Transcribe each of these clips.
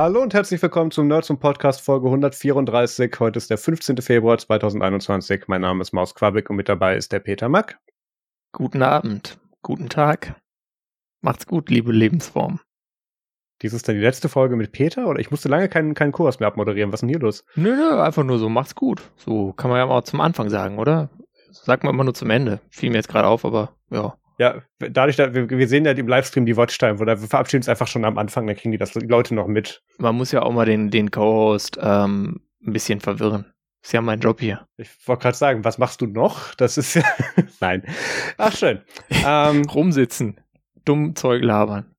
Hallo und herzlich willkommen zum Nerds und Podcast Folge 134. Heute ist der 15. Februar 2021. Mein Name ist Maus Quabeck und mit dabei ist der Peter Mack. Guten Abend, guten Tag. Macht's gut, liebe Lebensform. Dies ist dann die letzte Folge mit Peter oder ich musste lange keinen, keinen Kurs mehr abmoderieren. Was ist denn hier los? Nö, nö, einfach nur so, macht's gut. So kann man ja mal zum Anfang sagen, oder? Sagt man immer nur zum Ende. Fiel mir jetzt gerade auf, aber ja. Ja, dadurch, dass wir, wir sehen ja im Livestream die Watchtime, oder wir verabschieden uns einfach schon am Anfang, dann kriegen die das die Leute noch mit. Man muss ja auch mal den, den Co-Host ähm, ein bisschen verwirren. Ist ja mein Job hier. Ich wollte gerade sagen, was machst du noch? Das ist ja. Nein. Ach, schön. ähm, Rumsitzen. Dumm Zeug labern.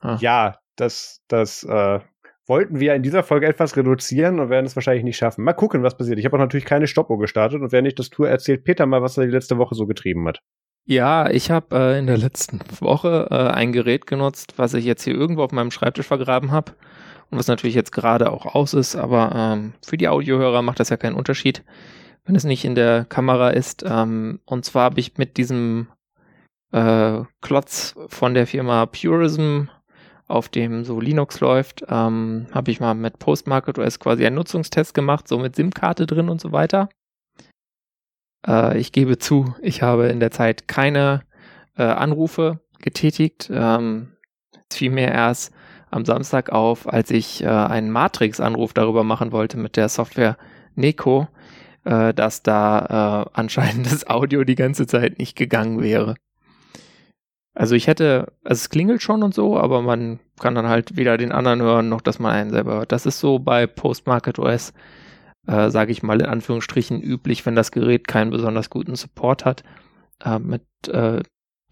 Ah. Ja, das, das äh, wollten wir in dieser Folge etwas reduzieren und werden es wahrscheinlich nicht schaffen. Mal gucken, was passiert. Ich habe auch natürlich keine Stoppuhr gestartet und während ich das tue, erzählt Peter mal, was er die letzte Woche so getrieben hat. Ja, ich habe äh, in der letzten Woche äh, ein Gerät genutzt, was ich jetzt hier irgendwo auf meinem Schreibtisch vergraben habe und was natürlich jetzt gerade auch aus ist, aber ähm, für die Audiohörer macht das ja keinen Unterschied, wenn es nicht in der Kamera ist. Ähm, und zwar habe ich mit diesem äh, Klotz von der Firma Purism, auf dem so Linux läuft, ähm, habe ich mal mit Postmarket OS quasi einen Nutzungstest gemacht, so mit SIM-Karte drin und so weiter. Äh, ich gebe zu, ich habe in der Zeit keine äh, Anrufe getätigt. Ähm, es fiel mir erst am Samstag auf, als ich äh, einen Matrix-Anruf darüber machen wollte mit der Software Neko, äh, dass da äh, anscheinend das Audio die ganze Zeit nicht gegangen wäre. Also ich hätte, also es klingelt schon und so, aber man kann dann halt weder den anderen hören, noch dass man einen selber hört. Das ist so bei Postmarket OS äh, sage ich mal in Anführungsstrichen, üblich, wenn das Gerät keinen besonders guten Support hat. Äh, mit äh,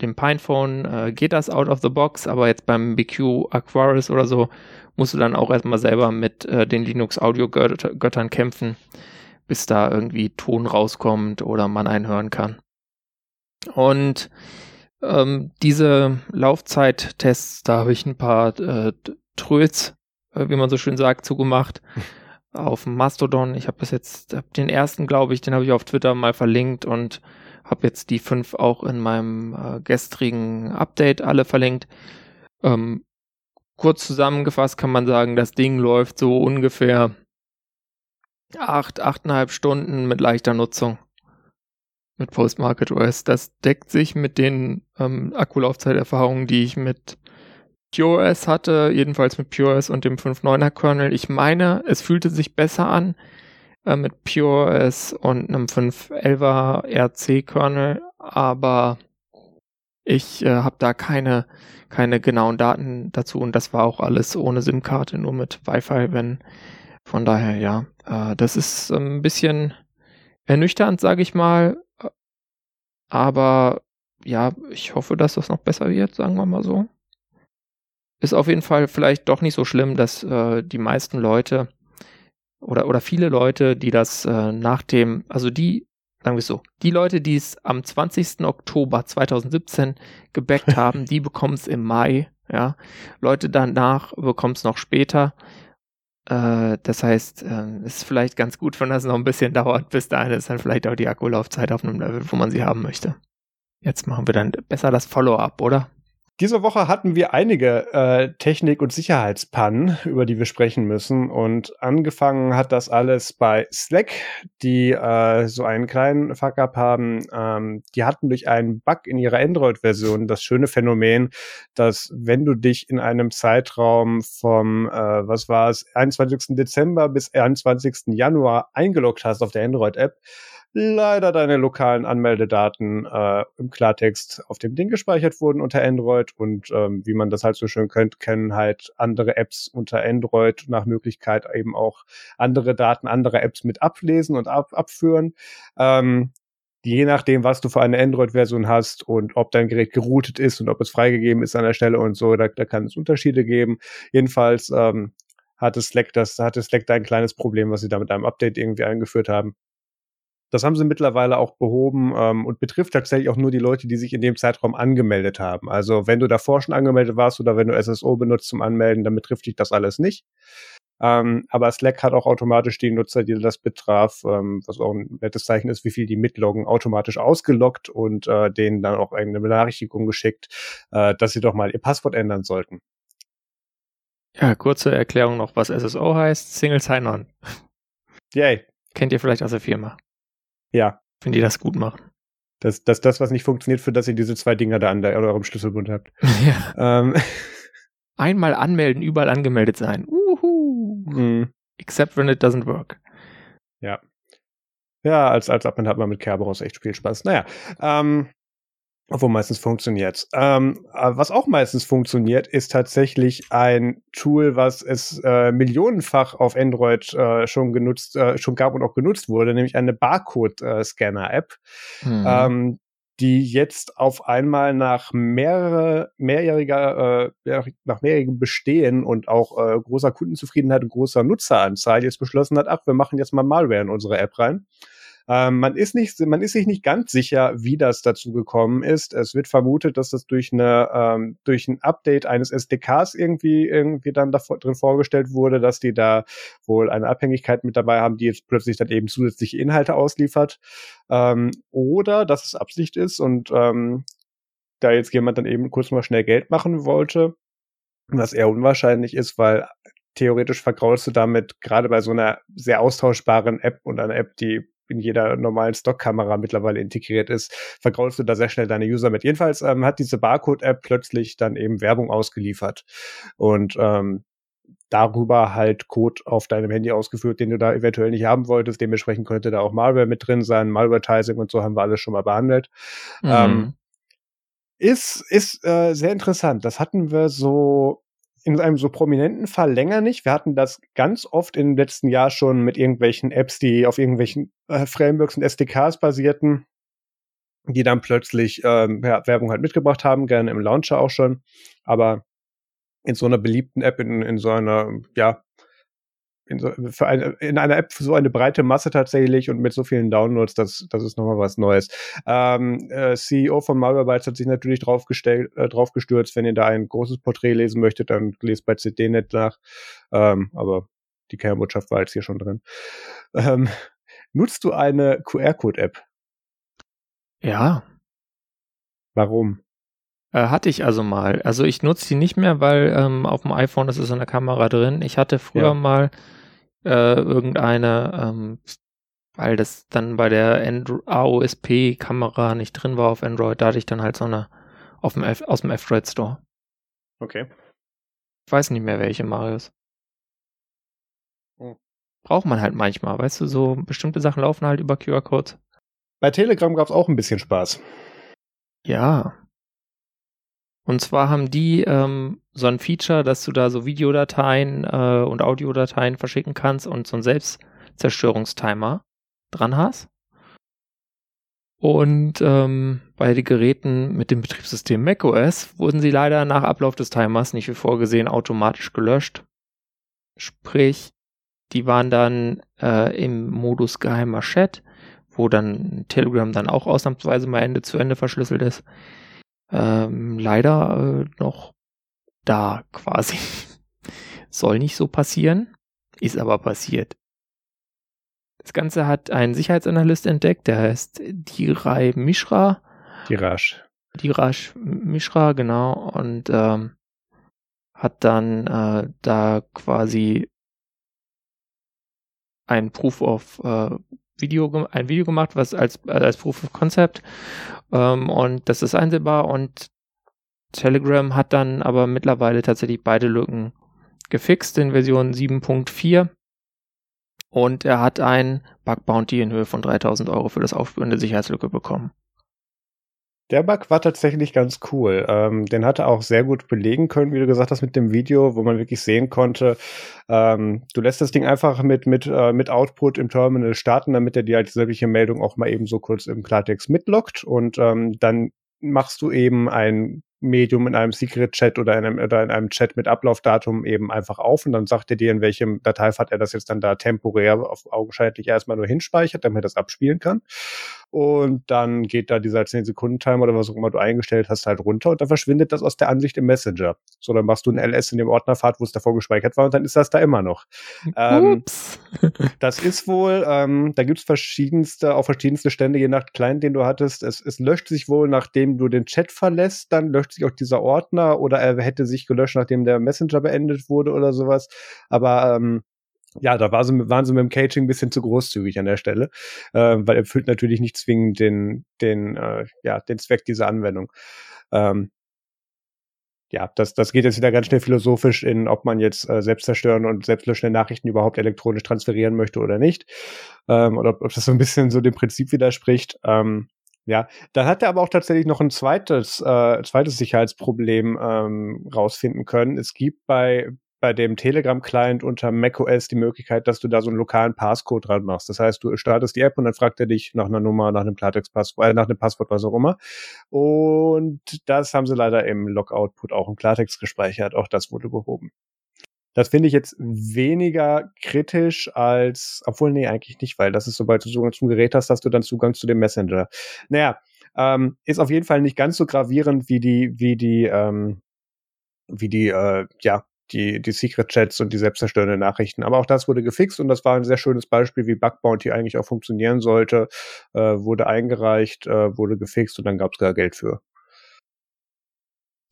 dem Pinephone äh, geht das out of the box, aber jetzt beim BQ Aquaris oder so musst du dann auch erstmal selber mit äh, den Linux-Audio-Göttern kämpfen, bis da irgendwie Ton rauskommt oder man einen hören kann. Und ähm, diese Laufzeittests, da habe ich ein paar äh, Tröts, äh, wie man so schön sagt, zugemacht. auf Mastodon. Ich habe bis jetzt hab den ersten, glaube ich, den habe ich auf Twitter mal verlinkt und habe jetzt die fünf auch in meinem äh, gestrigen Update alle verlinkt. Ähm, kurz zusammengefasst kann man sagen, das Ding läuft so ungefähr acht, achteinhalb Stunden mit leichter Nutzung mit Postmarket OS. Das deckt sich mit den ähm, Akkulaufzeiterfahrungen, die ich mit PureOS hatte, jedenfalls mit PureOS und dem 5.9er Kernel. Ich meine, es fühlte sich besser an äh, mit PureOS und einem 5.11er RC Kernel, aber ich äh, habe da keine, keine genauen Daten dazu und das war auch alles ohne SIM-Karte, nur mit Wi-Fi, wenn von daher ja, äh, das ist ein bisschen ernüchternd, sage ich mal, aber ja, ich hoffe, dass das noch besser wird, sagen wir mal so ist auf jeden Fall vielleicht doch nicht so schlimm, dass äh, die meisten Leute oder, oder viele Leute, die das äh, nach dem, also die, sagen wir es so, die Leute, die es am 20. Oktober 2017 gebackt haben, die bekommen es im Mai, ja. Leute danach bekommen es noch später. Äh, das heißt, äh, ist vielleicht ganz gut, wenn das noch ein bisschen dauert. Bis dahin ist dann vielleicht auch die Akkulaufzeit auf einem Level, wo man sie haben möchte. Jetzt machen wir dann besser das Follow-up, oder? Diese Woche hatten wir einige äh, Technik- und Sicherheitspannen, über die wir sprechen müssen. Und angefangen hat das alles bei Slack, die äh, so einen kleinen Fuck-up haben. Ähm, die hatten durch einen Bug in ihrer Android-Version das schöne Phänomen, dass wenn du dich in einem Zeitraum vom, äh, was war es, 21. Dezember bis 21. Januar eingeloggt hast auf der Android-App, leider deine lokalen Anmeldedaten äh, im Klartext auf dem Ding gespeichert wurden unter Android und ähm, wie man das halt so schön kennt, kennen halt andere Apps unter Android nach Möglichkeit eben auch andere Daten anderer Apps mit ablesen und ab abführen. Ähm, je nachdem, was du für eine Android-Version hast und ob dein Gerät geroutet ist und ob es freigegeben ist an der Stelle und so, da, da kann es Unterschiede geben. Jedenfalls ähm, hatte Slack das, hatte Slack da ein kleines Problem, was sie da mit einem Update irgendwie eingeführt haben. Das haben sie mittlerweile auch behoben ähm, und betrifft tatsächlich auch nur die Leute, die sich in dem Zeitraum angemeldet haben. Also wenn du davor schon angemeldet warst oder wenn du SSO benutzt zum Anmelden, dann betrifft dich das alles nicht. Ähm, aber Slack hat auch automatisch die Nutzer, die das betraf, ähm, was auch ein nettes Zeichen ist, wie viel die mitloggen, automatisch ausgeloggt und äh, denen dann auch eine Benachrichtigung geschickt, äh, dass sie doch mal ihr Passwort ändern sollten. Ja, kurze Erklärung noch, was SSO heißt. Single Sign-On. Yay. Kennt ihr vielleicht aus der Firma? Ja. Wenn die das gut machen. Das, das, das, was nicht funktioniert, für das ihr diese zwei Dinger da an, an eurem Schlüsselbund habt. ja. Ähm. Einmal anmelden, überall angemeldet sein. Uhu. Mm. Except when it doesn't work. Ja. Ja, als, als Admin hat man mit Kerberos echt viel Spaß. Naja, ähm, obwohl meistens funktioniert. Ähm, was auch meistens funktioniert, ist tatsächlich ein Tool, was es äh, millionenfach auf Android äh, schon genutzt, äh, schon gab und auch genutzt wurde, nämlich eine Barcode-Scanner-App, mhm. ähm, die jetzt auf einmal nach mehrere, mehrjähriger, äh, nach mehrjährigem Bestehen und auch äh, großer Kundenzufriedenheit und großer Nutzeranzahl jetzt beschlossen hat, ach, wir machen jetzt mal Malware in unsere App rein. Ähm, man ist nicht, man ist sich nicht ganz sicher, wie das dazu gekommen ist. Es wird vermutet, dass das durch eine, ähm, durch ein Update eines SDKs irgendwie, irgendwie dann da drin vorgestellt wurde, dass die da wohl eine Abhängigkeit mit dabei haben, die jetzt plötzlich dann eben zusätzliche Inhalte ausliefert. Ähm, oder dass es Absicht ist und ähm, da jetzt jemand dann eben kurz mal schnell Geld machen wollte, was eher unwahrscheinlich ist, weil theoretisch vergraulst du damit gerade bei so einer sehr austauschbaren App und einer App, die in jeder normalen Stockkamera mittlerweile integriert ist, vergraulst du da sehr schnell deine User mit. Jedenfalls ähm, hat diese Barcode-App plötzlich dann eben Werbung ausgeliefert und ähm, darüber halt Code auf deinem Handy ausgeführt, den du da eventuell nicht haben wolltest. Dementsprechend könnte da auch Malware mit drin sein, Malvertising und so haben wir alles schon mal behandelt. Mhm. Ähm, ist ist äh, sehr interessant. Das hatten wir so in einem so prominenten Fall länger nicht. Wir hatten das ganz oft im letzten Jahr schon mit irgendwelchen Apps, die auf irgendwelchen äh, Frameworks und SDKs basierten, die dann plötzlich ähm, ja, Werbung halt mitgebracht haben, gerne im Launcher auch schon. Aber in so einer beliebten App, in, in so einer, ja, in, so, für eine, in einer App für so eine breite Masse tatsächlich und mit so vielen Downloads, das, das ist nochmal was Neues. Ähm, äh, CEO von Malwarebytes hat sich natürlich drauf, gestellt, äh, drauf gestürzt. Wenn ihr da ein großes Porträt lesen möchtet, dann lest bei CDNet nach. Ähm, aber die Kernbotschaft war jetzt hier schon drin. Ähm, nutzt du eine QR-Code-App? Ja. Warum? Äh, hatte ich also mal. Also ich nutze die nicht mehr, weil ähm, auf dem iPhone ist es in der Kamera drin. Ich hatte früher ja. mal äh, irgendeine, ähm, weil das dann bei der AOSP-Kamera nicht drin war auf Android, da hatte ich dann halt so eine auf dem F aus dem F-Droid Store. Okay. Ich weiß nicht mehr welche, Marius. Hm. Braucht man halt manchmal, weißt du, so bestimmte Sachen laufen halt über QR-Codes. Bei Telegram gab es auch ein bisschen Spaß. Ja, und zwar haben die ähm, so ein Feature, dass du da so Videodateien äh, und Audiodateien verschicken kannst und so einen Selbstzerstörungstimer dran hast. Und ähm, bei den Geräten mit dem Betriebssystem macOS wurden sie leider nach Ablauf des Timers nicht wie vorgesehen automatisch gelöscht. Sprich, die waren dann äh, im Modus geheimer Chat, wo dann Telegram dann auch ausnahmsweise mal Ende zu Ende verschlüsselt ist ähm, leider äh, noch da quasi. Soll nicht so passieren, ist aber passiert. Das Ganze hat ein Sicherheitsanalyst entdeckt, der heißt Dirai Mishra. Diraj. Diraj Mishra, genau, und ähm, hat dann äh, da quasi ein Proof of äh, Video, ein Video gemacht, was als, als Proof of Concept ähm, und das ist einsehbar und Telegram hat dann aber mittlerweile tatsächlich beide Lücken gefixt in Version 7.4 und er hat ein Bug Bounty in Höhe von 3000 Euro für das Aufspüren der Sicherheitslücke bekommen. Der Bug war tatsächlich ganz cool. Ähm, den hat er auch sehr gut belegen können, wie du gesagt hast, mit dem Video, wo man wirklich sehen konnte, ähm, du lässt das Ding einfach mit, mit, äh, mit Output im Terminal starten, damit er dir halt sämtliche Meldung auch mal eben so kurz im Klartext mitlockt und ähm, dann machst du eben ein Medium in einem Secret Chat oder in einem, oder in einem Chat mit Ablaufdatum eben einfach auf und dann sagt er dir, in welchem Dateifahrt er das jetzt dann da temporär auf augenscheinlich erstmal nur hinspeichert, damit er das abspielen kann. Und dann geht da dieser 10-Sekunden-Timer oder was auch immer du eingestellt hast halt runter und dann verschwindet das aus der Ansicht im Messenger. So, dann machst du ein LS in dem Ordnerpfad, wo es davor gespeichert war und dann ist das da immer noch. Ähm, Ups. das ist wohl, ähm, da gibt's verschiedenste, auch verschiedenste Stände, je nach Client, den du hattest. Es, es löscht sich wohl, nachdem du den Chat verlässt, dann löscht sich auch dieser Ordner oder er hätte sich gelöscht, nachdem der Messenger beendet wurde oder sowas. Aber ähm, ja, da war sie, waren sie mit dem Caging ein bisschen zu großzügig an der Stelle, äh, weil er füllt natürlich nicht zwingend den, den, äh, ja, den Zweck dieser Anwendung. Ähm, ja, das, das geht jetzt wieder ganz schnell philosophisch in, ob man jetzt äh, selbstzerstörende und selbstlöschende Nachrichten überhaupt elektronisch transferieren möchte oder nicht. Ähm, oder ob, ob das so ein bisschen so dem Prinzip widerspricht. Ähm, ja, dann hat er aber auch tatsächlich noch ein zweites, äh, zweites Sicherheitsproblem ähm, rausfinden können. Es gibt bei, bei dem Telegram-Client unter macOS die Möglichkeit, dass du da so einen lokalen Passcode dran machst. Das heißt, du startest die App und dann fragt er dich nach einer Nummer, nach einem Klartext-Passwort, äh, nach einem Passwort, was auch immer. Und das haben sie leider im Log-Output auch im Klartext gespeichert. Auch das wurde behoben. Das finde ich jetzt weniger kritisch als, obwohl, nee, eigentlich nicht, weil das ist, sobald du Zugang zum Gerät hast, hast du dann Zugang zu dem Messenger. Naja, ähm, ist auf jeden Fall nicht ganz so gravierend wie die, wie die, ähm, wie die, äh, ja, die, die Secret Chats und die selbstzerstörenden Nachrichten. Aber auch das wurde gefixt und das war ein sehr schönes Beispiel, wie Bug Bounty eigentlich auch funktionieren sollte. Äh, wurde eingereicht, äh, wurde gefixt und dann gab es gar Geld für.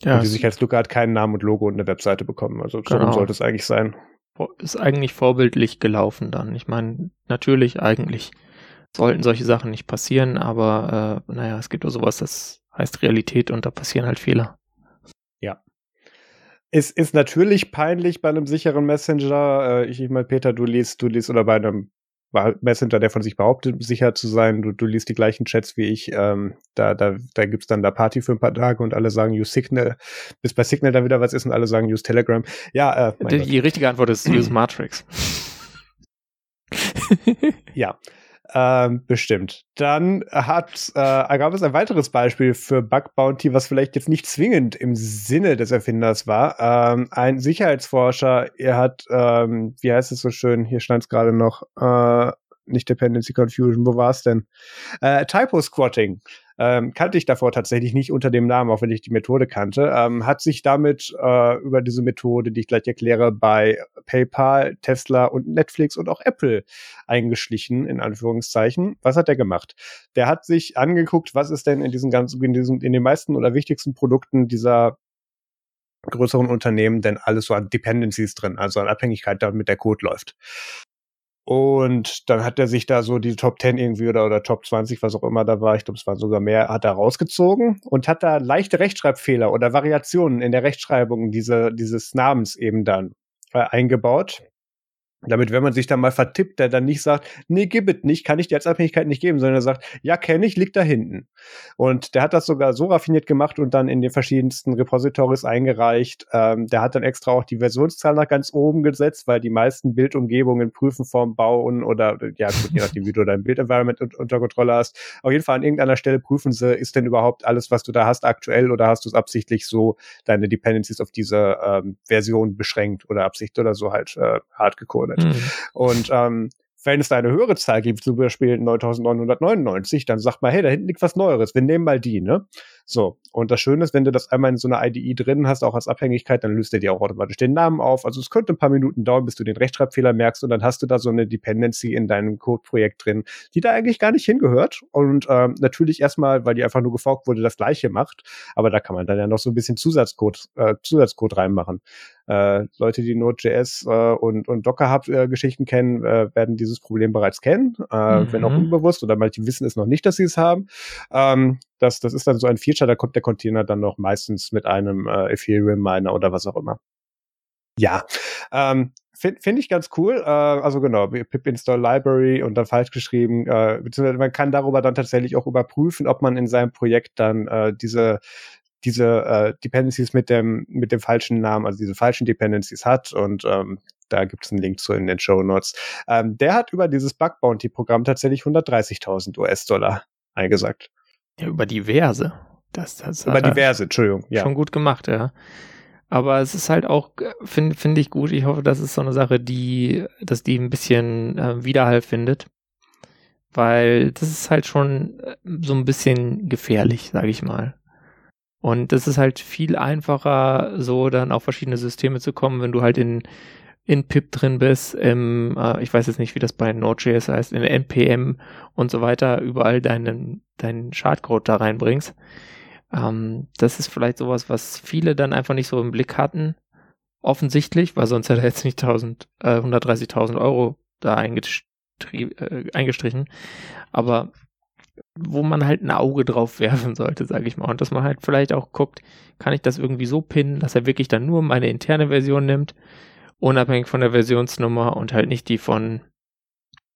Ja, und die Sicherheitslücke hat keinen Namen und Logo und eine Webseite bekommen. Also genau. so sollte es eigentlich sein. Ist eigentlich vorbildlich gelaufen dann. Ich meine, natürlich eigentlich sollten solche Sachen nicht passieren, aber äh, naja, es gibt auch sowas, das heißt Realität und da passieren halt Fehler. Es ist natürlich peinlich bei einem sicheren Messenger. Äh, ich, ich meine, Peter, du liest, du liest oder bei einem Messenger, der von sich behauptet, sicher zu sein. Du, du liest die gleichen Chats wie ich. Ähm, da da, da gibt's dann da Party für ein paar Tage und alle sagen use Signal. Bis bei Signal dann wieder was ist und alle sagen use Telegram. Ja, äh, die, die richtige Antwort ist use Matrix. ja. Ähm, bestimmt. Dann hat, äh, gab es ein weiteres Beispiel für Bug Bounty, was vielleicht jetzt nicht zwingend im Sinne des Erfinders war. Ähm, ein Sicherheitsforscher, er hat, ähm, wie heißt es so schön, hier stand es gerade noch, äh, nicht Dependency Confusion, wo war es denn? Äh, Typo Squatting ähm, kannte ich davor tatsächlich nicht unter dem Namen, auch wenn ich die Methode kannte, ähm, hat sich damit äh, über diese Methode, die ich gleich erkläre, bei PayPal, Tesla und Netflix und auch Apple eingeschlichen, in Anführungszeichen. Was hat er gemacht? Der hat sich angeguckt, was ist denn in diesen ganzen, in diesen, in den meisten oder wichtigsten Produkten dieser größeren Unternehmen denn alles so an Dependencies drin, also an Abhängigkeit, damit der Code läuft. Und dann hat er sich da so die Top 10 irgendwie oder, oder Top 20, was auch immer da war, ich glaube, es waren sogar mehr, hat er rausgezogen und hat da leichte Rechtschreibfehler oder Variationen in der Rechtschreibung diese, dieses Namens eben dann äh, eingebaut. Damit, wenn man sich da mal vertippt, der dann nicht sagt, nee, gib es nicht, kann ich dir als Abhängigkeit nicht geben, sondern er sagt, ja, kenne ich, liegt da hinten. Und der hat das sogar so raffiniert gemacht und dann in den verschiedensten Repositories eingereicht. Ähm, der hat dann extra auch die Versionszahl nach ganz oben gesetzt, weil die meisten Bildumgebungen prüfen vorm Bauen oder, ja, gut, je nachdem, wie du dein Bildenvironment unter Kontrolle hast. Auf jeden Fall an irgendeiner Stelle prüfen sie, ist denn überhaupt alles, was du da hast, aktuell oder hast du es absichtlich so, deine Dependencies auf diese ähm, Version beschränkt oder Absicht oder so halt äh, hart gecodet damit. Mhm. Und ähm, wenn es da eine höhere Zahl gibt, zum Beispiel 9999, dann sagt man, hey, da hinten liegt was Neueres, wir nehmen mal die, ne? So. Und das Schöne ist, wenn du das einmal in so einer IDE drin hast, auch als Abhängigkeit, dann löst er dir auch automatisch den Namen auf. Also es könnte ein paar Minuten dauern, bis du den Rechtschreibfehler merkst und dann hast du da so eine Dependency in deinem Codeprojekt drin, die da eigentlich gar nicht hingehört. Und ähm, natürlich erstmal, weil die einfach nur geforkt wurde, das gleiche macht. Aber da kann man dann ja noch so ein bisschen Zusatzcode, äh, Zusatzcode reinmachen. Äh, Leute, die Node.js äh, und, und Docker-Hub-Geschichten kennen, äh, werden dieses Problem bereits kennen, äh, mhm. wenn auch unbewusst oder manche wissen es noch nicht, dass sie es haben. Ähm, das, das ist dann so ein Feature, da kommt der Container dann noch meistens mit einem äh, Ethereum-Miner oder was auch immer. Ja, ähm, finde find ich ganz cool. Äh, also genau, pip install library und dann falsch geschrieben. Äh, beziehungsweise man kann darüber dann tatsächlich auch überprüfen, ob man in seinem Projekt dann äh, diese diese äh, Dependencies mit dem mit dem falschen Namen, also diese falschen Dependencies hat und ähm, da gibt es einen Link zu in den Show Notes. Ähm, der hat über dieses Bug Bounty Programm tatsächlich 130.000 US-Dollar eingesagt. Ja, über diverse. Das, das über diverse, Entschuldigung. Ja. Schon gut gemacht, ja. Aber es ist halt auch, finde find ich gut. Ich hoffe, das ist so eine Sache, die, dass die ein bisschen äh, Widerhall findet. weil das ist halt schon äh, so ein bisschen gefährlich, sage ich mal. Und es ist halt viel einfacher, so dann auf verschiedene Systeme zu kommen, wenn du halt in, in PIP drin bist, im, äh, ich weiß jetzt nicht, wie das bei Node.js heißt, in NPM und so weiter, überall deinen, deinen Schadcode da reinbringst. Ähm, das ist vielleicht sowas, was viele dann einfach nicht so im Blick hatten, offensichtlich, weil sonst hätte er jetzt nicht 1000, äh, 130.000 Euro da äh, eingestrichen. Aber wo man halt ein Auge drauf werfen sollte, sage ich mal. Und dass man halt vielleicht auch guckt, kann ich das irgendwie so pinnen, dass er wirklich dann nur meine interne Version nimmt, unabhängig von der Versionsnummer und halt nicht die von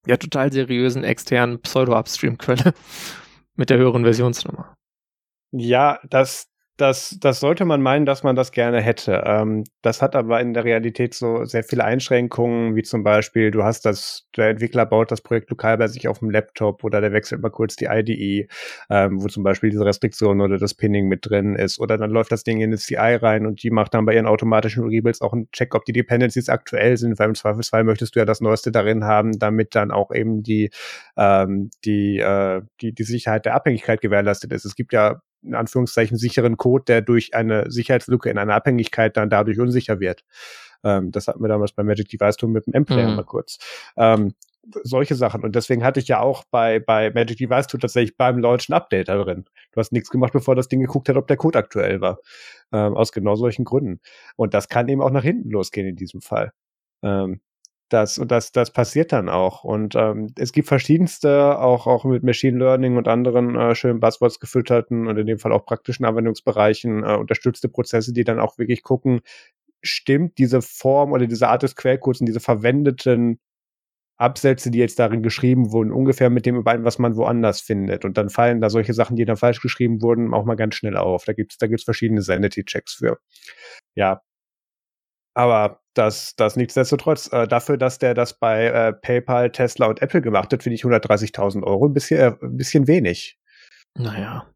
ja total seriösen externen Pseudo-Upstream-Quelle mit der höheren Versionsnummer. Ja, das, das, das sollte man meinen, dass man das gerne hätte. Ähm, das hat aber in der Realität so sehr viele Einschränkungen, wie zum Beispiel, du hast das, der Entwickler baut das Projekt lokal bei sich auf dem Laptop oder der wechselt mal kurz die IDE, ähm, wo zum Beispiel diese Restriktion oder das Pinning mit drin ist. Oder dann läuft das Ding in eine CI rein und die macht dann bei ihren automatischen Rebuilds auch einen Check, ob die Dependencies aktuell sind, weil im Zweifelsfall möchtest du ja das Neueste darin haben, damit dann auch eben die, ähm, die, äh, die, die Sicherheit der Abhängigkeit gewährleistet ist. Es gibt ja in Anführungszeichen sicheren Code, der durch eine Sicherheitslücke in einer Abhängigkeit dann dadurch unsicher wird. Ähm, das hatten wir damals bei Magic Device Tool mit dem M-Player mhm. mal kurz. Ähm, solche Sachen. Und deswegen hatte ich ja auch bei, bei Magic Device Tool tatsächlich beim Launchen Update da drin. Du hast nichts gemacht, bevor das Ding geguckt hat, ob der Code aktuell war. Ähm, aus genau solchen Gründen. Und das kann eben auch nach hinten losgehen in diesem Fall. Ähm, das, und das, das passiert dann auch. Und ähm, es gibt verschiedenste, auch, auch mit Machine Learning und anderen äh, schönen Buzzwords gefütterten und in dem Fall auch praktischen Anwendungsbereichen äh, unterstützte Prozesse, die dann auch wirklich gucken, stimmt diese Form oder diese Art des Quellcodes und diese verwendeten Absätze, die jetzt darin geschrieben wurden, ungefähr mit dem überein, was man woanders findet. Und dann fallen da solche Sachen, die dann falsch geschrieben wurden, auch mal ganz schnell auf. Da gibt's da gibt's verschiedene Sanity-Checks für. Ja, aber das, das nichtsdestotrotz, äh, dafür, dass der das bei äh, PayPal, Tesla und Apple gemacht hat, finde ich 130.000 Euro ein bisschen, äh, ein bisschen wenig. Naja,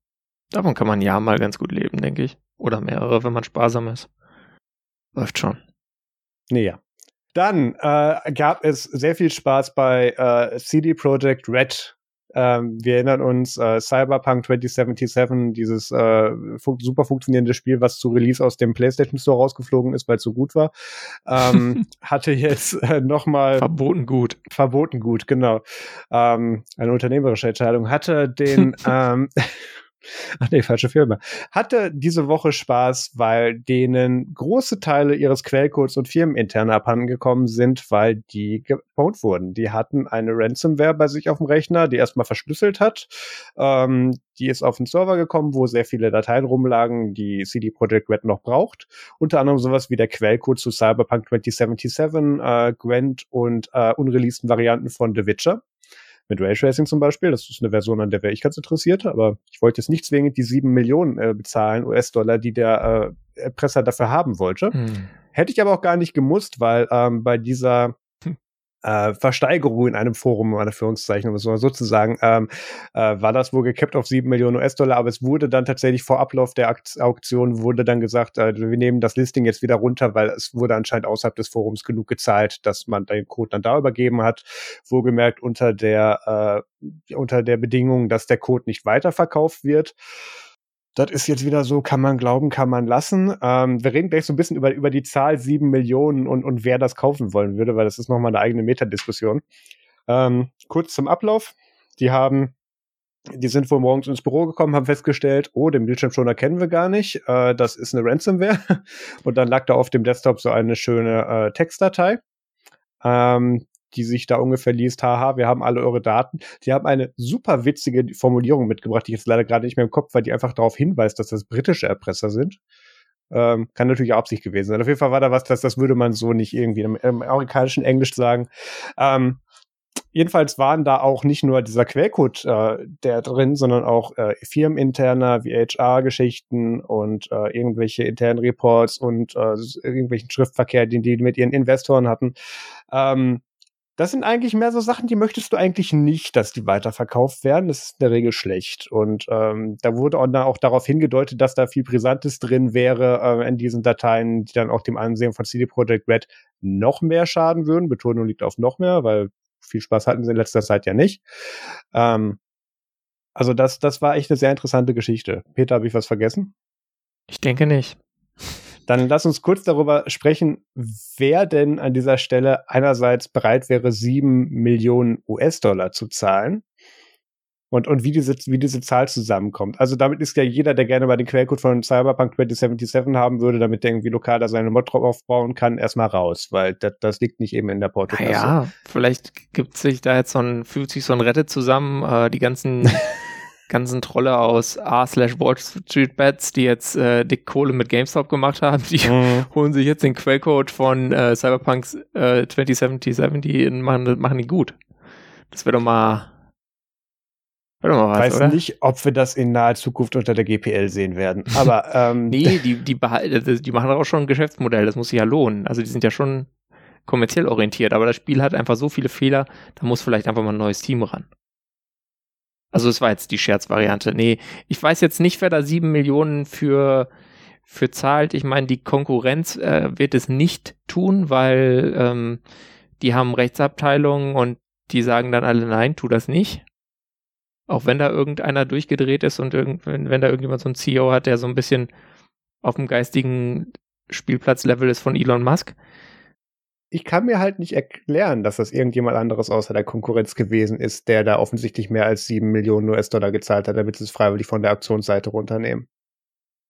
davon kann man ja mal ganz gut leben, denke ich. Oder mehrere, wenn man sparsam ist. Läuft schon. Naja. Dann äh, gab es sehr viel Spaß bei äh, CD Projekt Red ähm, wir erinnern uns, äh, Cyberpunk 2077, dieses äh, fu super funktionierende Spiel, was zu Release aus dem PlayStation Store rausgeflogen ist, weil es so gut war, ähm, hatte jetzt äh, nochmal verboten gut. Verboten gut, genau. Ähm, eine unternehmerische Entscheidung hatte den ähm, Ach nee, falsche Firma. Hatte diese Woche Spaß, weil denen große Teile ihres Quellcodes und firmenintern abhandengekommen sind, weil die gebaut wurden. Die hatten eine Ransomware bei sich auf dem Rechner, die erstmal verschlüsselt hat. Ähm, die ist auf den Server gekommen, wo sehr viele Dateien rumlagen, die CD Projekt Red noch braucht. Unter anderem sowas wie der Quellcode zu Cyberpunk 2077, äh, Gwent und äh, unreleaseden Varianten von The Witcher mit Raytracing zum Beispiel. Das ist eine Version, an der wäre ich ganz interessiert, aber ich wollte jetzt nicht zwingend die sieben Millionen äh, bezahlen, US-Dollar, die der äh, Erpresser dafür haben wollte. Hm. Hätte ich aber auch gar nicht gemusst, weil ähm, bei dieser äh, Versteigerung in einem Forum, in Anführungszeichen, so, sozusagen, ähm, äh, war das wohl gekappt auf 7 Millionen US-Dollar, aber es wurde dann tatsächlich vor Ablauf der Auktion wurde dann gesagt, äh, wir nehmen das Listing jetzt wieder runter, weil es wurde anscheinend außerhalb des Forums genug gezahlt, dass man den Code dann da übergeben hat. Wohlgemerkt unter der, äh, unter der Bedingung, dass der Code nicht weiterverkauft wird. Das ist jetzt wieder so, kann man glauben, kann man lassen. Ähm, wir reden gleich so ein bisschen über, über die Zahl sieben Millionen und, und wer das kaufen wollen würde, weil das ist nochmal eine eigene Metadiskussion. Ähm, kurz zum Ablauf. Die haben, die sind wohl morgens ins Büro gekommen, haben festgestellt, oh, den Bildschirmschoner kennen wir gar nicht. Äh, das ist eine Ransomware. Und dann lag da auf dem Desktop so eine schöne äh, Textdatei. Ähm, die sich da ungefähr liest, haha, wir haben alle eure Daten. Die haben eine super witzige Formulierung mitgebracht, die ich jetzt leider gerade nicht mehr im Kopf, weil die einfach darauf hinweist, dass das britische Erpresser sind. Ähm, kann natürlich auch Absicht gewesen sein. Auf jeden Fall war da was, das, das würde man so nicht irgendwie im, im amerikanischen Englisch sagen. Ähm, jedenfalls waren da auch nicht nur dieser Quellcode äh, der drin, sondern auch äh, firmeninterner wie HR-Geschichten und äh, irgendwelche internen Reports und äh, irgendwelchen Schriftverkehr, den die mit ihren Investoren hatten. Ähm, das sind eigentlich mehr so Sachen, die möchtest du eigentlich nicht, dass die weiterverkauft werden. Das ist in der Regel schlecht. Und ähm, da wurde auch, auch darauf hingedeutet, dass da viel Brisantes drin wäre äh, in diesen Dateien, die dann auch dem Ansehen von CD Projekt Red noch mehr schaden würden. Betonung liegt auf noch mehr, weil viel Spaß hatten sie in letzter Zeit ja nicht. Ähm, also das, das war echt eine sehr interessante Geschichte. Peter, habe ich was vergessen? Ich denke nicht. Dann lass uns kurz darüber sprechen, wer denn an dieser Stelle einerseits bereit wäre, sieben Millionen US-Dollar zu zahlen und, und wie, diese, wie diese Zahl zusammenkommt. Also damit ist ja jeder, der gerne mal den Quellcode von Cyberpunk 2077 haben würde, damit der irgendwie lokal da seine Mod drauf aufbauen kann, erstmal raus, weil das, das liegt nicht eben in der Portokasse. Ja, vielleicht gibt sich da jetzt so ein, fühlt sich so ein Reddit zusammen, äh, die ganzen ganzen Trolle aus A slash Wall Street Bets, die jetzt äh, dick Kohle mit GameStop gemacht haben, die mhm. holen sich jetzt den Quellcode von äh, Cyberpunk äh, 2077 und machen, machen die gut. Das wäre doch mal Warte mal was, weiß oder? nicht, ob wir das in naher Zukunft unter der GPL sehen werden. Aber ähm, nee, die die behalten, die machen auch schon ein Geschäftsmodell. Das muss sich ja lohnen. Also die sind ja schon kommerziell orientiert. Aber das Spiel hat einfach so viele Fehler. Da muss vielleicht einfach mal ein neues Team ran. Also es war jetzt die Scherzvariante. Nee, ich weiß jetzt nicht, wer da sieben Millionen für, für zahlt. Ich meine, die Konkurrenz äh, wird es nicht tun, weil ähm, die haben Rechtsabteilungen und die sagen dann alle, nein, tu das nicht. Auch wenn da irgendeiner durchgedreht ist und irgend, wenn, wenn da irgendjemand so ein CEO hat, der so ein bisschen auf dem geistigen Spielplatzlevel ist von Elon Musk ich kann mir halt nicht erklären, dass das irgendjemand anderes außer der Konkurrenz gewesen ist, der da offensichtlich mehr als sieben Millionen US-Dollar gezahlt hat, damit sie es freiwillig von der Aktionsseite runternehmen.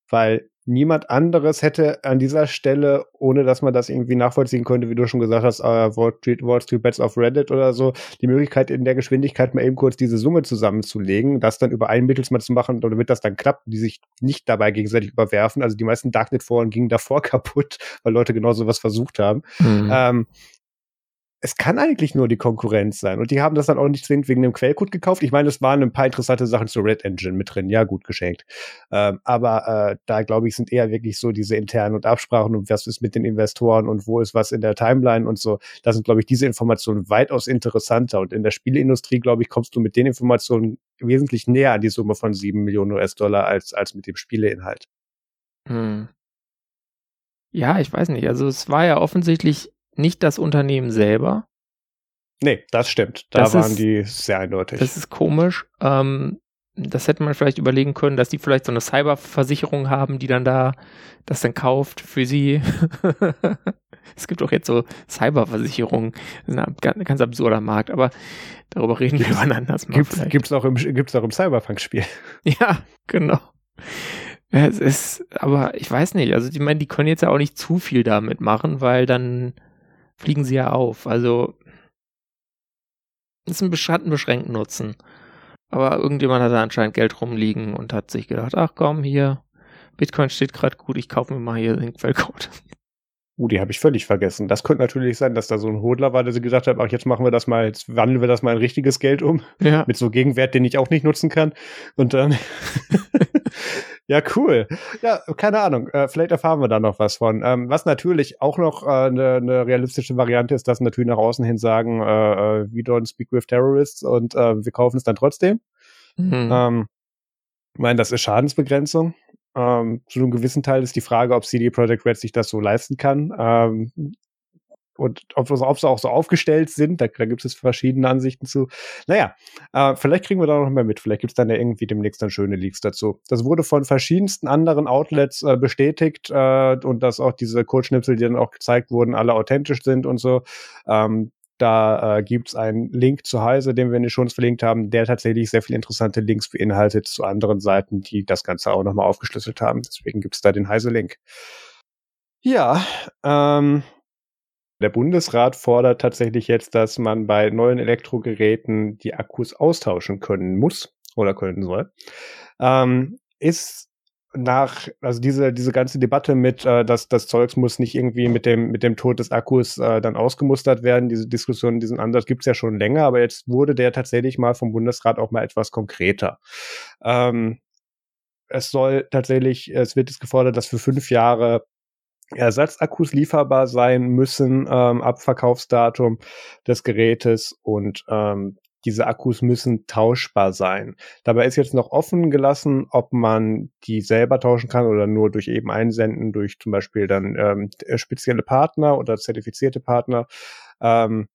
Weil niemand anderes hätte an dieser Stelle, ohne dass man das irgendwie nachvollziehen könnte, wie du schon gesagt hast, uh, Wall, Street, Wall Street Bets auf Reddit oder so, die Möglichkeit in der Geschwindigkeit mal eben kurz diese Summe zusammenzulegen, das dann über einen Mittelsmann zu machen, damit das dann klappt, die sich nicht dabei gegenseitig überwerfen. Also die meisten Darknet-Foren gingen davor kaputt, weil Leute genau sowas versucht haben. Mhm. Ähm, es kann eigentlich nur die Konkurrenz sein. Und die haben das dann auch nicht zwingend wegen dem Quellcode gekauft. Ich meine, es waren ein paar interessante Sachen zur Red Engine mit drin. Ja, gut geschenkt. Ähm, aber äh, da, glaube ich, sind eher wirklich so diese internen und Absprachen und was ist mit den Investoren und wo ist was in der Timeline und so. Da sind, glaube ich, diese Informationen weitaus interessanter. Und in der Spieleindustrie, glaube ich, kommst du mit den Informationen wesentlich näher an die Summe von sieben Millionen US-Dollar als, als mit dem Spieleinhalt. Hm. Ja, ich weiß nicht. Also es war ja offensichtlich nicht das Unternehmen selber. Nee, das stimmt. Da das waren ist, die sehr eindeutig. Das ist komisch. Ähm, das hätte man vielleicht überlegen können, dass die vielleicht so eine Cyberversicherung haben, die dann da das dann kauft für sie. es gibt auch jetzt so Cyberversicherungen. Ein ganz absurder Markt, aber darüber reden gibt's, wir wann anders mal. Gibt's, gibt's auch im, gibt's auch im Cyberpunk-Spiel. Ja, genau. Ja, es ist, aber ich weiß nicht, also ich meine, die können jetzt ja auch nicht zu viel damit machen, weil dann fliegen sie ja auf. Also ist ein hat einen beschränkten Nutzen. Aber irgendjemand hat da anscheinend Geld rumliegen und hat sich gedacht, ach komm, hier, Bitcoin steht gerade gut, ich kaufe mir mal hier den Quellcode. Uh, die habe ich völlig vergessen. Das könnte natürlich sein, dass da so ein Hodler war, der sich gesagt hat, ach, jetzt machen wir das mal, jetzt wandeln wir das mal in richtiges Geld um. Ja. Mit so Gegenwert, den ich auch nicht nutzen kann. Und dann. ja, cool. Ja, keine Ahnung. Äh, vielleicht erfahren wir da noch was von. Ähm, was natürlich auch noch eine äh, ne realistische Variante ist, dass natürlich nach außen hin sagen, äh, äh we don't speak with terrorists und äh, wir kaufen es dann trotzdem. Mhm. Ähm, ich meine, das ist Schadensbegrenzung. Ähm, zu einem gewissen Teil ist die Frage, ob CD Projekt Red sich das so leisten kann. Ähm, und ob, ob sie auch so aufgestellt sind, da, da gibt es verschiedene Ansichten zu. Naja, äh, vielleicht kriegen wir da noch mehr mit. Vielleicht gibt es dann ja irgendwie demnächst dann schöne Leaks dazu. Das wurde von verschiedensten anderen Outlets äh, bestätigt äh, und dass auch diese Codeschnipsel, die dann auch gezeigt wurden, alle authentisch sind und so. Ähm, da äh, gibt es einen Link zu Heise, den wir in den Shows verlinkt haben, der tatsächlich sehr viele interessante Links beinhaltet zu anderen Seiten, die das Ganze auch nochmal aufgeschlüsselt haben. Deswegen gibt es da den Heise-Link. Ja, ähm, der Bundesrat fordert tatsächlich jetzt, dass man bei neuen Elektrogeräten die Akkus austauschen können muss oder können soll. Ähm, ist nach, also diese, diese ganze Debatte mit, äh, dass das Zeugs muss nicht irgendwie mit dem, mit dem Tod des Akkus äh, dann ausgemustert werden, diese Diskussion, diesen Ansatz gibt's ja schon länger, aber jetzt wurde der tatsächlich mal vom Bundesrat auch mal etwas konkreter. Ähm, es soll tatsächlich, es wird jetzt gefordert, dass für fünf Jahre Ersatzakkus lieferbar sein müssen ähm, ab Verkaufsdatum des Gerätes und ähm, diese Akkus müssen tauschbar sein. Dabei ist jetzt noch offen gelassen, ob man die selber tauschen kann oder nur durch eben Einsenden, durch zum Beispiel dann ähm, spezielle Partner oder zertifizierte Partner. Ähm,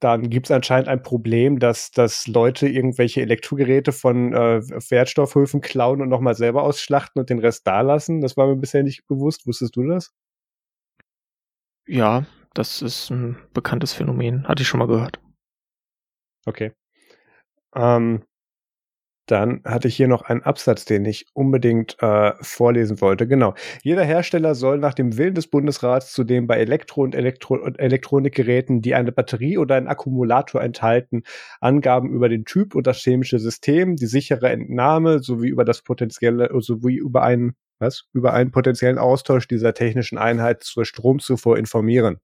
dann gibt es anscheinend ein Problem, dass, dass Leute irgendwelche Elektrogeräte von äh, Wertstoffhöfen klauen und nochmal selber ausschlachten und den Rest da lassen. Das war mir bisher nicht bewusst. Wusstest du das? Ja, das ist ein bekanntes Phänomen. Hatte ich schon mal gehört. Okay. Ähm, dann hatte ich hier noch einen Absatz, den ich unbedingt äh, vorlesen wollte. Genau. Jeder Hersteller soll nach dem Willen des Bundesrats zudem bei Elektro- und, Elektro und Elektronikgeräten, die eine Batterie oder einen Akkumulator enthalten, Angaben über den Typ und das chemische System, die sichere Entnahme sowie über das potenzielle, sowie über einen was, über einen potenziellen Austausch dieser technischen Einheit zur Stromzufuhr informieren.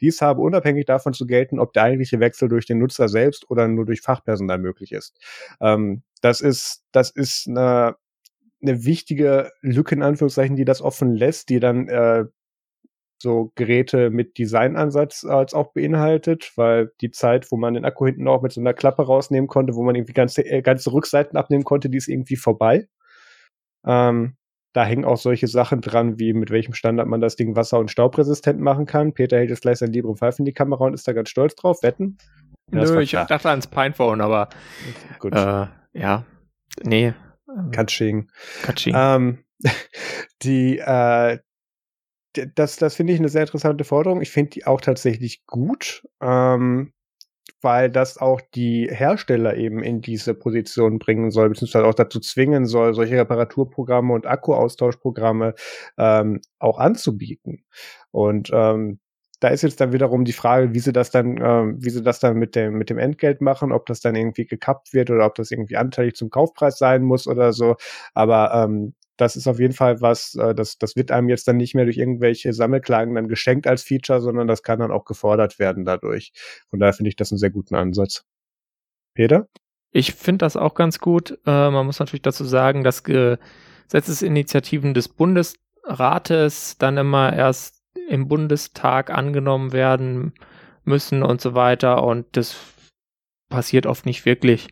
Dies habe unabhängig davon zu gelten, ob der eigentliche Wechsel durch den Nutzer selbst oder nur durch Fachpersonal möglich ist. Ähm, das ist, das ist eine, eine wichtige Lücke in Anführungszeichen, die das offen lässt, die dann äh, so Geräte mit Designansatz als auch beinhaltet, weil die Zeit, wo man den Akku hinten auch mit so einer Klappe rausnehmen konnte, wo man irgendwie ganze, äh, ganze Rückseiten abnehmen konnte, die ist irgendwie vorbei. Ähm, da hängen auch solche Sachen dran, wie mit welchem Standard man das Ding wasser- und staubresistent machen kann. Peter hält jetzt gleich sein Libre Pfeife in die Kamera und ist da ganz stolz drauf. Wetten? Nö, ich dachte ans Pinephone, aber gut. Äh, ja, nee. Katsching. Katsching. Ähm, die, äh, das, das finde ich eine sehr interessante Forderung. Ich finde die auch tatsächlich gut. Ähm, weil das auch die Hersteller eben in diese Position bringen soll, beziehungsweise auch dazu zwingen soll, solche Reparaturprogramme und Akkuaustauschprogramme ähm, auch anzubieten. Und ähm, da ist jetzt dann wiederum die Frage, wie sie das dann, ähm, wie sie das dann mit dem, mit dem Entgelt machen, ob das dann irgendwie gekappt wird oder ob das irgendwie anteilig zum Kaufpreis sein muss oder so. Aber ähm, das ist auf jeden Fall was, äh, das, das wird einem jetzt dann nicht mehr durch irgendwelche Sammelklagen dann geschenkt als Feature, sondern das kann dann auch gefordert werden dadurch. Von daher finde ich das einen sehr guten Ansatz. Peter? Ich finde das auch ganz gut. Äh, man muss natürlich dazu sagen, dass Gesetzesinitiativen des Bundesrates dann immer erst im Bundestag angenommen werden müssen und so weiter und das passiert oft nicht wirklich.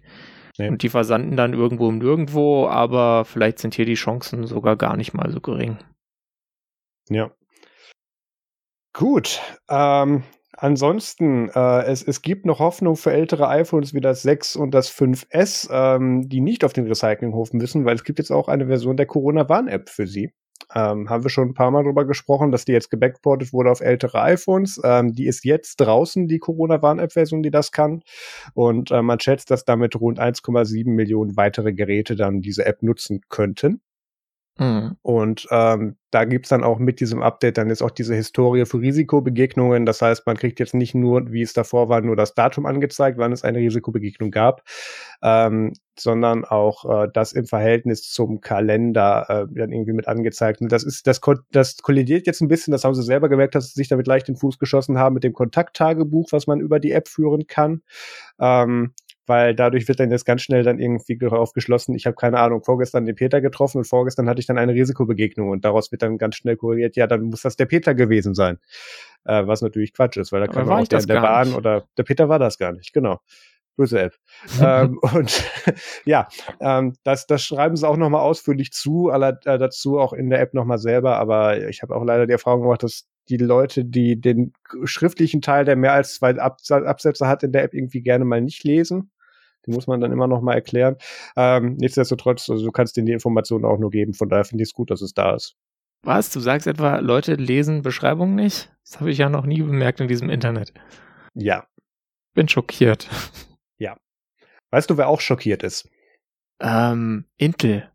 Nee. Und die versanden dann irgendwo im Nirgendwo, aber vielleicht sind hier die Chancen sogar gar nicht mal so gering. Ja. Gut. Ähm, ansonsten, äh, es, es gibt noch Hoffnung für ältere iPhones wie das 6 und das 5S, ähm, die nicht auf den Recyclinghof müssen, weil es gibt jetzt auch eine Version der Corona-Warn-App für sie. Ähm, haben wir schon ein paar Mal drüber gesprochen, dass die jetzt gebackportet wurde auf ältere iPhones. Ähm, die ist jetzt draußen, die Corona-Warn-App-Version, die das kann. Und äh, man schätzt, dass damit rund 1,7 Millionen weitere Geräte dann diese App nutzen könnten. Mhm. Und ähm, da gibt's dann auch mit diesem Update dann jetzt auch diese Historie für Risikobegegnungen. Das heißt, man kriegt jetzt nicht nur, wie es davor war, nur das Datum angezeigt, wann es eine Risikobegegnung gab, ähm, sondern auch äh, das im Verhältnis zum Kalender äh, dann irgendwie mit angezeigt. Und das ist, das, das kollidiert jetzt ein bisschen, das haben sie selber gemerkt, dass sie sich damit leicht den Fuß geschossen haben mit dem Kontakttagebuch, was man über die App führen kann. Ähm, weil dadurch wird dann jetzt ganz schnell dann irgendwie darauf geschlossen, ich habe keine Ahnung, vorgestern den Peter getroffen und vorgestern hatte ich dann eine Risikobegegnung und daraus wird dann ganz schnell korrigiert, ja, dann muss das der Peter gewesen sein. Äh, was natürlich Quatsch ist, weil da kann man auch der der Bahn nicht. oder der Peter war das gar nicht, genau. Böse App. ähm, und ja, ähm, das, das schreiben sie auch nochmal ausführlich zu, aller, äh, dazu auch in der App nochmal selber, aber ich habe auch leider die Erfahrung gemacht, dass die Leute, die den schriftlichen Teil, der mehr als zwei Absätze hat in der App, irgendwie gerne mal nicht lesen. Die muss man dann immer noch mal erklären. Ähm, nichtsdestotrotz, also du kannst denen die Informationen auch nur geben. Von daher finde ich es gut, dass es da ist. Was? Du sagst etwa, Leute lesen Beschreibungen nicht? Das habe ich ja noch nie bemerkt in diesem Internet. Ja. Bin schockiert. Ja. Weißt du, wer auch schockiert ist? Ähm, Intel.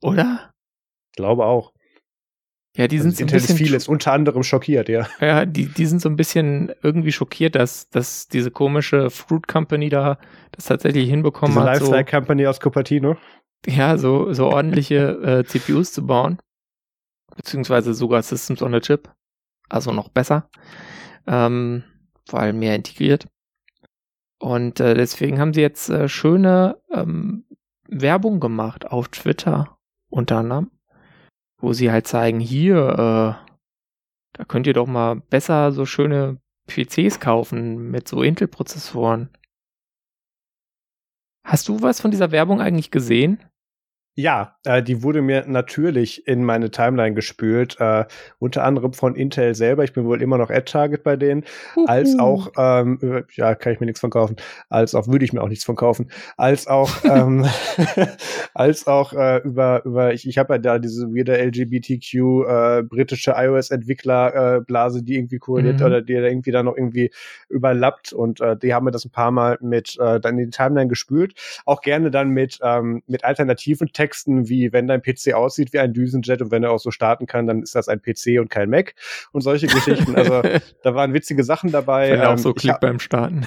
Oder? Ich glaube auch. Ja, die sind also so ein bisschen vieles, unter anderem schockiert, ja. Ja, die, die sind so ein bisschen irgendwie schockiert, dass, dass diese komische Fruit Company da das tatsächlich hinbekommen diese hat. Lifestyle so, Company aus Cupertino. Ja, so, so ordentliche äh, CPUs zu bauen. Beziehungsweise sogar Systems on a Chip. Also noch besser. Ähm, vor allem mehr integriert. Und äh, deswegen haben sie jetzt äh, schöne ähm, Werbung gemacht auf Twitter unter anderem wo sie halt zeigen, hier, äh, da könnt ihr doch mal besser so schöne PCs kaufen mit so Intel-Prozessoren. Hast du was von dieser Werbung eigentlich gesehen? Ja, äh, die wurde mir natürlich in meine Timeline gespült, äh, unter anderem von Intel selber. Ich bin wohl immer noch Ad-Target bei denen, als auch, ähm, ja, kann ich mir nichts von kaufen, als auch würde ich mir auch nichts von kaufen, als auch, ähm, als auch äh, über über ich, ich habe ja da diese wieder LGBTQ äh, britische iOS-Entwickler äh, Blase, die irgendwie koordiniert mhm. oder die irgendwie da noch irgendwie überlappt. Und äh, die haben mir das ein paar Mal mit äh, dann in die Timeline gespült, auch gerne dann mit ähm, mit alternativen Texten wie, wenn dein PC aussieht wie ein Düsenjet und wenn er auch so starten kann, dann ist das ein PC und kein Mac und solche Geschichten. Also da waren witzige Sachen dabei. Wenn er auch ähm, so klickt beim Starten.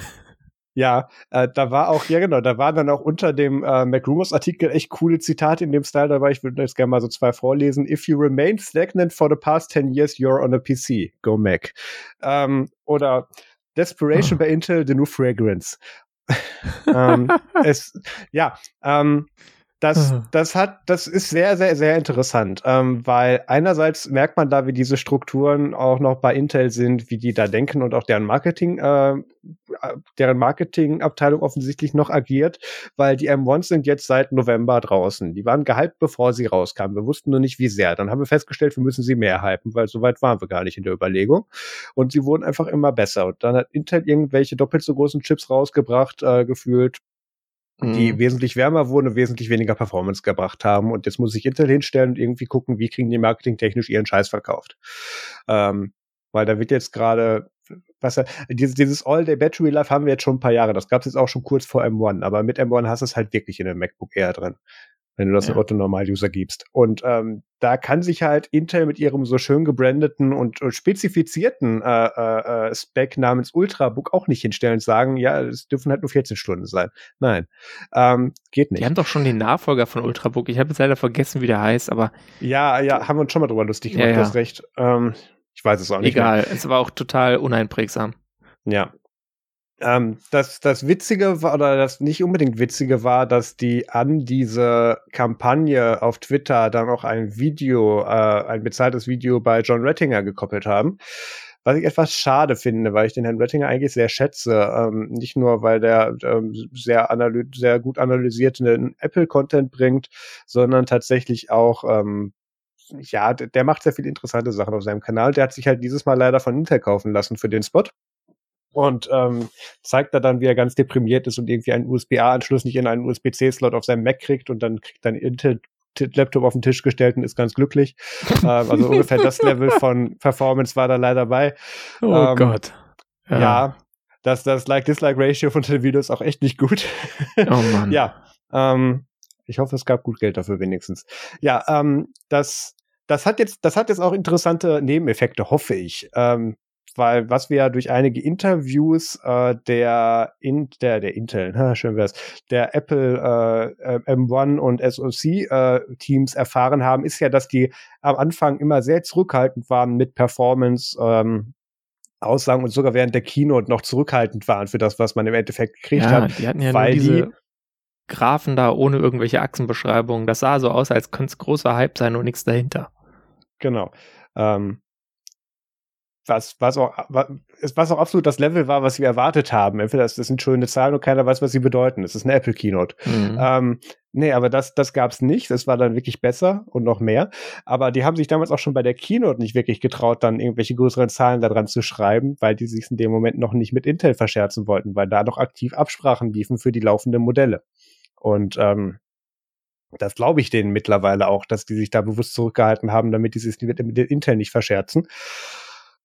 Ja, äh, da war auch, ja genau, da waren dann auch unter dem äh, MacRumors-Artikel echt coole Zitate in dem Style dabei. Ich würde jetzt gerne mal so zwei vorlesen. If you remain stagnant for the past 10 years, you're on a PC. Go Mac. Ähm, oder Desperation oh. bei Intel, the new fragrance. ähm, es, ja, ähm, das, das hat, das ist sehr, sehr, sehr interessant, ähm, weil einerseits merkt man da, wie diese Strukturen auch noch bei Intel sind, wie die da denken und auch deren Marketing, äh, deren Marketingabteilung offensichtlich noch agiert, weil die M1s sind jetzt seit November draußen. Die waren gehypt, bevor sie rauskamen. Wir wussten nur nicht, wie sehr. Dann haben wir festgestellt, wir müssen sie mehr hypen, weil so weit waren wir gar nicht in der Überlegung. Und sie wurden einfach immer besser. Und dann hat Intel irgendwelche doppelt so großen Chips rausgebracht, äh, gefühlt, die mhm. wesentlich wärmer wurden und wesentlich weniger Performance gebracht haben. Und jetzt muss sich Intel hinstellen und irgendwie gucken, wie kriegen die marketingtechnisch ihren Scheiß verkauft. Ähm, weil da wird jetzt gerade, was dieses, dieses All-Day-Battery Life haben wir jetzt schon ein paar Jahre. Das gab es jetzt auch schon kurz vor M1, aber mit M1 hast du es halt wirklich in dem MacBook Air drin wenn du das ja. Otto Normal-User gibst. Und ähm, da kann sich halt Intel mit ihrem so schön gebrandeten und, und spezifizierten äh, äh, äh, Spec namens Ultrabook auch nicht hinstellen und sagen, ja, es dürfen halt nur 14 Stunden sein. Nein, ähm, geht nicht. Die haben doch schon den Nachfolger von Ultrabook. Ich habe jetzt leider vergessen, wie der heißt, aber ja, ja, haben wir uns schon mal drüber lustig gemacht. Ja, ja. Du hast recht. Ähm, ich weiß es auch nicht. Egal, mehr. es war auch total uneinprägsam. Ja, ähm, das, das Witzige war, oder das nicht unbedingt Witzige war, dass die an diese Kampagne auf Twitter dann auch ein Video, äh, ein bezahltes Video bei John Rettinger gekoppelt haben. Was ich etwas schade finde, weil ich den Herrn Rettinger eigentlich sehr schätze. Ähm, nicht nur, weil der ähm, sehr, sehr gut analysierten Apple-Content bringt, sondern tatsächlich auch ähm, ja, der macht sehr viele interessante Sachen auf seinem Kanal. Der hat sich halt dieses Mal leider von Intel kaufen lassen für den Spot und ähm, zeigt da dann, wie er ganz deprimiert ist und irgendwie einen USB-A-Anschluss nicht in einen USB-C-Slot auf seinem Mac kriegt und dann kriegt dann Intel Laptop auf den Tisch gestellt und ist ganz glücklich. ähm, also ungefähr das Level von Performance war da leider bei. Oh ähm, Gott. Ja. ja, das, das Like-Dislike-Ratio von den Videos auch echt nicht gut. Oh Mann. ja. Ähm, ich hoffe, es gab gut Geld dafür wenigstens. Ja, ähm, das, das hat jetzt, das hat jetzt auch interessante Nebeneffekte, hoffe ich. Ähm, weil was wir ja durch einige Interviews äh, der, in, der, der Intel, na, schön wär's, der Apple äh, M1 und SoC äh, Teams erfahren haben, ist ja, dass die am Anfang immer sehr zurückhaltend waren mit Performance, ähm, Aussagen und sogar während der Keynote noch zurückhaltend waren für das, was man im Endeffekt gekriegt ja, hat. Die hatten ja weil diese die, Graphen da ohne irgendwelche Achsenbeschreibungen. Das sah so aus, als könnte es großer Hype sein und nichts dahinter. Genau. Ähm, was, was, auch, was auch absolut das Level war, was wir erwartet haben. Entweder das, das sind schöne Zahlen und keiner weiß, was sie bedeuten. Das ist eine Apple Keynote. Mhm. Ähm, nee, aber das, das gab's nicht. Das war dann wirklich besser und noch mehr. Aber die haben sich damals auch schon bei der Keynote nicht wirklich getraut, dann irgendwelche größeren Zahlen da dran zu schreiben, weil die sich in dem Moment noch nicht mit Intel verscherzen wollten, weil da noch aktiv Absprachen liefen für die laufenden Modelle. Und ähm, das glaube ich denen mittlerweile auch, dass die sich da bewusst zurückgehalten haben, damit die sich mit, mit Intel nicht verscherzen.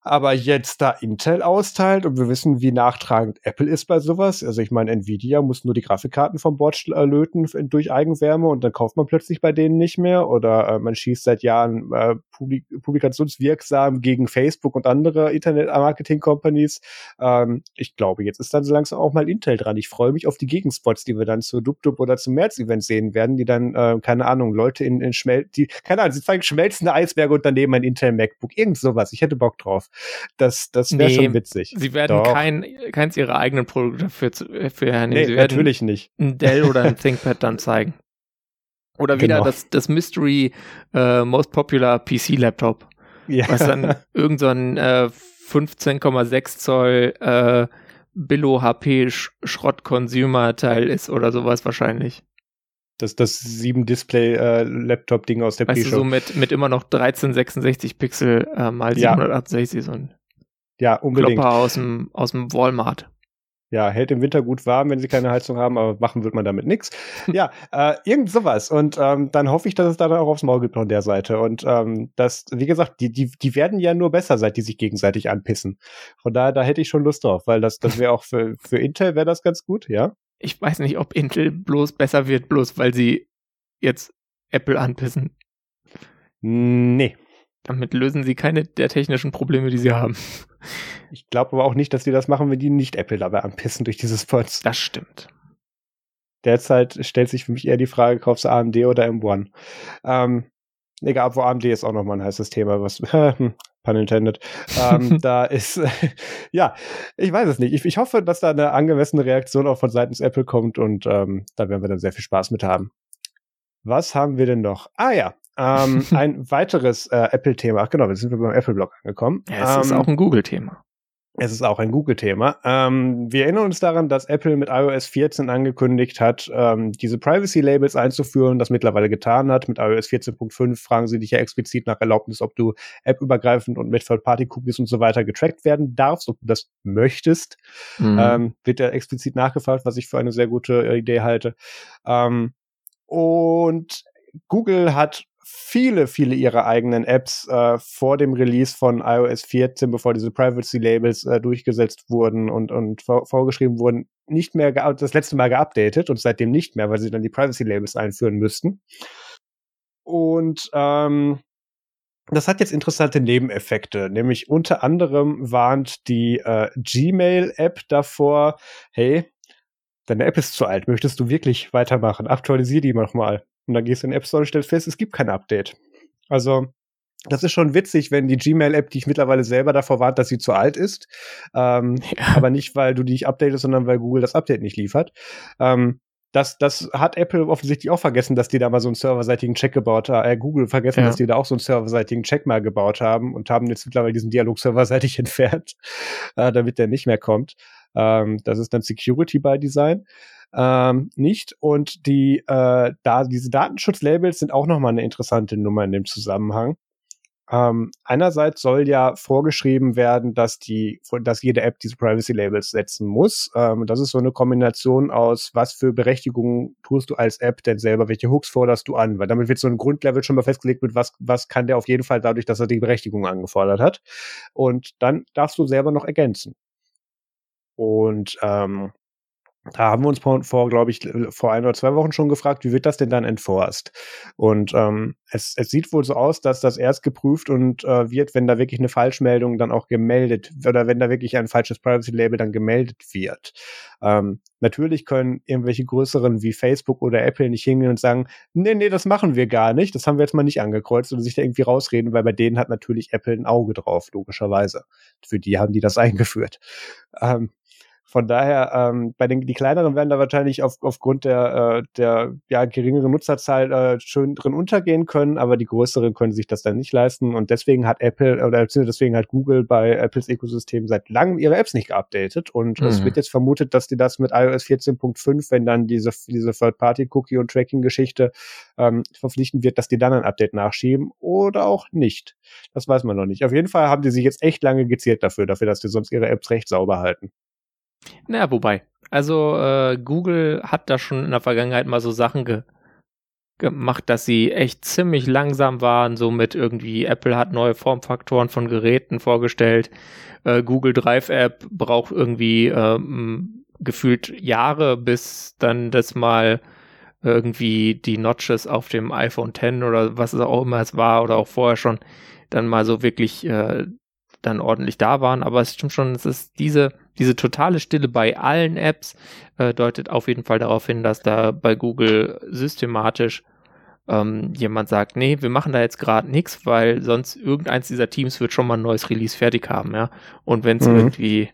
Aber jetzt da Intel austeilt und wir wissen, wie nachtragend Apple ist bei sowas. Also ich meine, Nvidia muss nur die Grafikkarten vom Bord löten durch Eigenwärme und dann kauft man plötzlich bei denen nicht mehr. Oder äh, man schießt seit Jahren äh, publik publikationswirksam gegen Facebook und andere Internet-Marketing-Companies. Ähm, ich glaube, jetzt ist dann so langsam auch mal Intel dran. Ich freue mich auf die Gegenspots, die wir dann zu DubDub oder zum März-Event sehen werden, die dann, äh, keine Ahnung, Leute in, in Schmel die, keine Ahnung, sie zeigen schmelzende Eisberge und daneben ein Intel MacBook. Irgend sowas. Ich hätte Bock drauf. Das, das wäre nee, schon witzig. Sie werden kein, keins ihrer eigenen Produkte für, für hernehmen. Nee, sie werden natürlich nicht. Ein Dell oder ein ThinkPad dann zeigen. Oder wieder genau. das, das Mystery uh, Most Popular PC Laptop. Ja. Was dann irgendein so äh, 15,6 Zoll äh, Billo HP Schrott Consumer Teil ist oder sowas wahrscheinlich. Das, das 7-Display-Laptop-Ding äh, aus der weißt Pre-Show. Du, so mit, mit immer noch 1366 Pixel äh, mal 768, ja. so ein ja, unbedingt. Klopper aus dem, aus dem Walmart. Ja, hält im Winter gut warm, wenn sie keine Heizung haben, aber machen wird man damit nichts. Ja, äh, irgend sowas. Und ähm, dann hoffe ich, dass es da dann auch aufs Maul gibt von der Seite. Und ähm, das, wie gesagt, die, die, die werden ja nur besser, seit die sich gegenseitig anpissen. Von daher, da hätte ich schon Lust drauf, weil das, das wäre auch für, für Intel wäre das ganz gut, ja. Ich weiß nicht, ob Intel bloß besser wird, bloß weil sie jetzt Apple anpissen. Nee. Damit lösen sie keine der technischen Probleme, die sie haben. Ich glaube aber auch nicht, dass die das machen, wenn die nicht Apple dabei anpissen durch diese Spots. Das stimmt. Derzeit stellt sich für mich eher die Frage, kaufst du AMD oder M1? Ähm, egal, wo AMD ist auch nochmal ein heißes Thema, was, hm, pun intended, ähm, da ist, ja, ich weiß es nicht. Ich, ich, hoffe, dass da eine angemessene Reaktion auch von seitens Apple kommt und ähm, da werden wir dann sehr viel Spaß mit haben. Was haben wir denn noch? Ah ja, ähm, ein weiteres äh, Apple-Thema. Ach genau, wir sind beim Apple-Blog angekommen. Ja, es ähm, ist auch ein Google-Thema. Es ist auch ein Google-Thema. Ähm, wir erinnern uns daran, dass Apple mit iOS 14 angekündigt hat, ähm, diese Privacy-Labels einzuführen, das mittlerweile getan hat. Mit iOS 14.5 fragen sie dich ja explizit nach Erlaubnis, ob du appübergreifend und mit Third-Party-Cookies und so weiter getrackt werden darfst, ob du das möchtest. Mhm. Ähm, wird ja explizit nachgefragt, was ich für eine sehr gute äh, Idee halte. Ähm, und Google hat viele, viele ihrer eigenen Apps äh, vor dem Release von iOS 14, bevor diese Privacy-Labels äh, durchgesetzt wurden und, und vor, vorgeschrieben wurden, nicht mehr das letzte Mal geupdatet und seitdem nicht mehr, weil sie dann die Privacy-Labels einführen müssten. Und ähm, das hat jetzt interessante Nebeneffekte, nämlich unter anderem warnt die äh, Gmail-App davor, hey, deine App ist zu alt, möchtest du wirklich weitermachen? Aktualisier die nochmal. Und dann gehst du in den App Store und stellst fest, es gibt kein Update. Also, das ist schon witzig, wenn die Gmail-App dich mittlerweile selber davor warnt, dass sie zu alt ist. Ähm, ja. Aber nicht, weil du die nicht updatest, sondern weil Google das Update nicht liefert. Ähm, das, das hat Apple offensichtlich auch vergessen, dass die da mal so einen serverseitigen Check gebaut haben. Äh, Google vergessen, ja. dass die da auch so einen serverseitigen Check mal gebaut haben und haben jetzt mittlerweile diesen Dialog serverseitig entfernt, äh, damit der nicht mehr kommt. Ähm, das ist dann Security by Design ähm, nicht. Und die, äh, da, diese Datenschutzlabels sind auch nochmal eine interessante Nummer in dem Zusammenhang. Ähm, einerseits soll ja vorgeschrieben werden, dass die, dass jede App diese Privacy Labels setzen muss. Ähm, das ist so eine Kombination aus, was für Berechtigungen tust du als App denn selber, welche Hooks forderst du an, weil damit wird so ein Grundlevel schon mal festgelegt mit was, was kann der auf jeden Fall dadurch, dass er die Berechtigung angefordert hat. Und dann darfst du selber noch ergänzen. Und ähm, da haben wir uns vor, vor glaube ich, vor ein oder zwei Wochen schon gefragt, wie wird das denn dann enforced? Und ähm, es, es sieht wohl so aus, dass das erst geprüft und äh, wird, wenn da wirklich eine Falschmeldung dann auch gemeldet oder wenn da wirklich ein falsches Privacy-Label dann gemeldet wird. Ähm, natürlich können irgendwelche größeren wie Facebook oder Apple nicht hingehen und sagen, nee, nee, das machen wir gar nicht, das haben wir jetzt mal nicht angekreuzt oder sich da irgendwie rausreden, weil bei denen hat natürlich Apple ein Auge drauf, logischerweise. Für die haben die das eingeführt. Ähm, von daher, ähm, bei den die kleineren werden da wahrscheinlich auf, aufgrund der, äh, der ja, geringeren Nutzerzahl äh, schön drin untergehen können, aber die größeren können sich das dann nicht leisten. Und deswegen hat Apple oder deswegen hat Google bei Apples Ökosystem seit langem ihre Apps nicht geupdatet. Und mhm. es wird jetzt vermutet, dass die das mit iOS 14.5, wenn dann diese, diese Third-Party-Cookie- und Tracking-Geschichte ähm, verpflichten wird, dass die dann ein Update nachschieben oder auch nicht. Das weiß man noch nicht. Auf jeden Fall haben die sich jetzt echt lange gezielt dafür, dafür, dass die sonst ihre Apps recht sauber halten. Naja, wobei. Also äh, Google hat da schon in der Vergangenheit mal so Sachen ge gemacht, dass sie echt ziemlich langsam waren. So mit irgendwie Apple hat neue Formfaktoren von Geräten vorgestellt. Äh, Google Drive App braucht irgendwie ähm, gefühlt Jahre, bis dann das mal irgendwie die Notches auf dem iPhone 10 oder was es auch immer es war oder auch vorher schon dann mal so wirklich äh, dann ordentlich da waren. Aber es stimmt schon, es ist diese, diese totale Stille bei allen Apps äh, deutet auf jeden Fall darauf hin, dass da bei Google systematisch ähm, jemand sagt, nee, wir machen da jetzt gerade nichts, weil sonst irgendeins dieser Teams wird schon mal ein neues Release fertig haben, ja. Und wenn es mhm. irgendwie,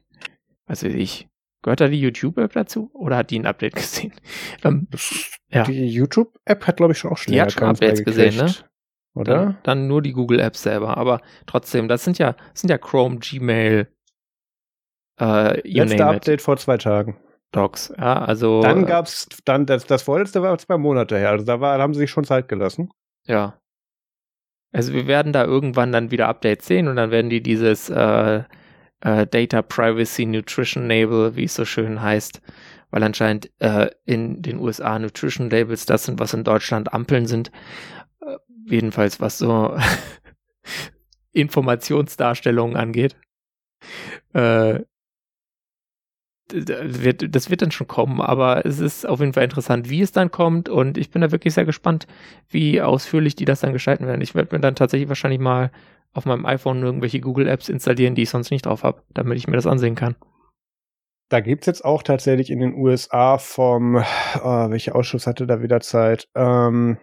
was weiß ich, gehört da die YouTube-App dazu? Oder hat die ein Update gesehen? Ähm, ja. Die YouTube-App hat, glaube ich, schon auch schon Die hat schon Updates gesehen, ne? Oder? Dann, dann nur die Google Apps selber. Aber trotzdem, das sind ja, das sind ja Chrome, Gmail, äh, Letzte Update vor zwei Tagen. Docs. Ja, also. Dann äh, gab's, dann, das, das vorletzte war zwei Monate her. Also da war, haben sie sich schon Zeit gelassen. Ja. Also wir werden da irgendwann dann wieder Updates sehen und dann werden die dieses äh, äh, Data Privacy Nutrition Label, wie es so schön heißt, weil anscheinend äh, in den USA Nutrition Labels das sind, was in Deutschland Ampeln sind. Äh, jedenfalls was so Informationsdarstellungen angeht. Äh, wird, das wird dann schon kommen, aber es ist auf jeden Fall interessant, wie es dann kommt und ich bin da wirklich sehr gespannt, wie ausführlich die das dann gestalten werden. Ich werde mir dann tatsächlich wahrscheinlich mal auf meinem iPhone irgendwelche Google Apps installieren, die ich sonst nicht drauf habe, damit ich mir das ansehen kann. Da gibt's jetzt auch tatsächlich in den USA vom, oh, welcher Ausschuss hatte da wieder Zeit? Ähm,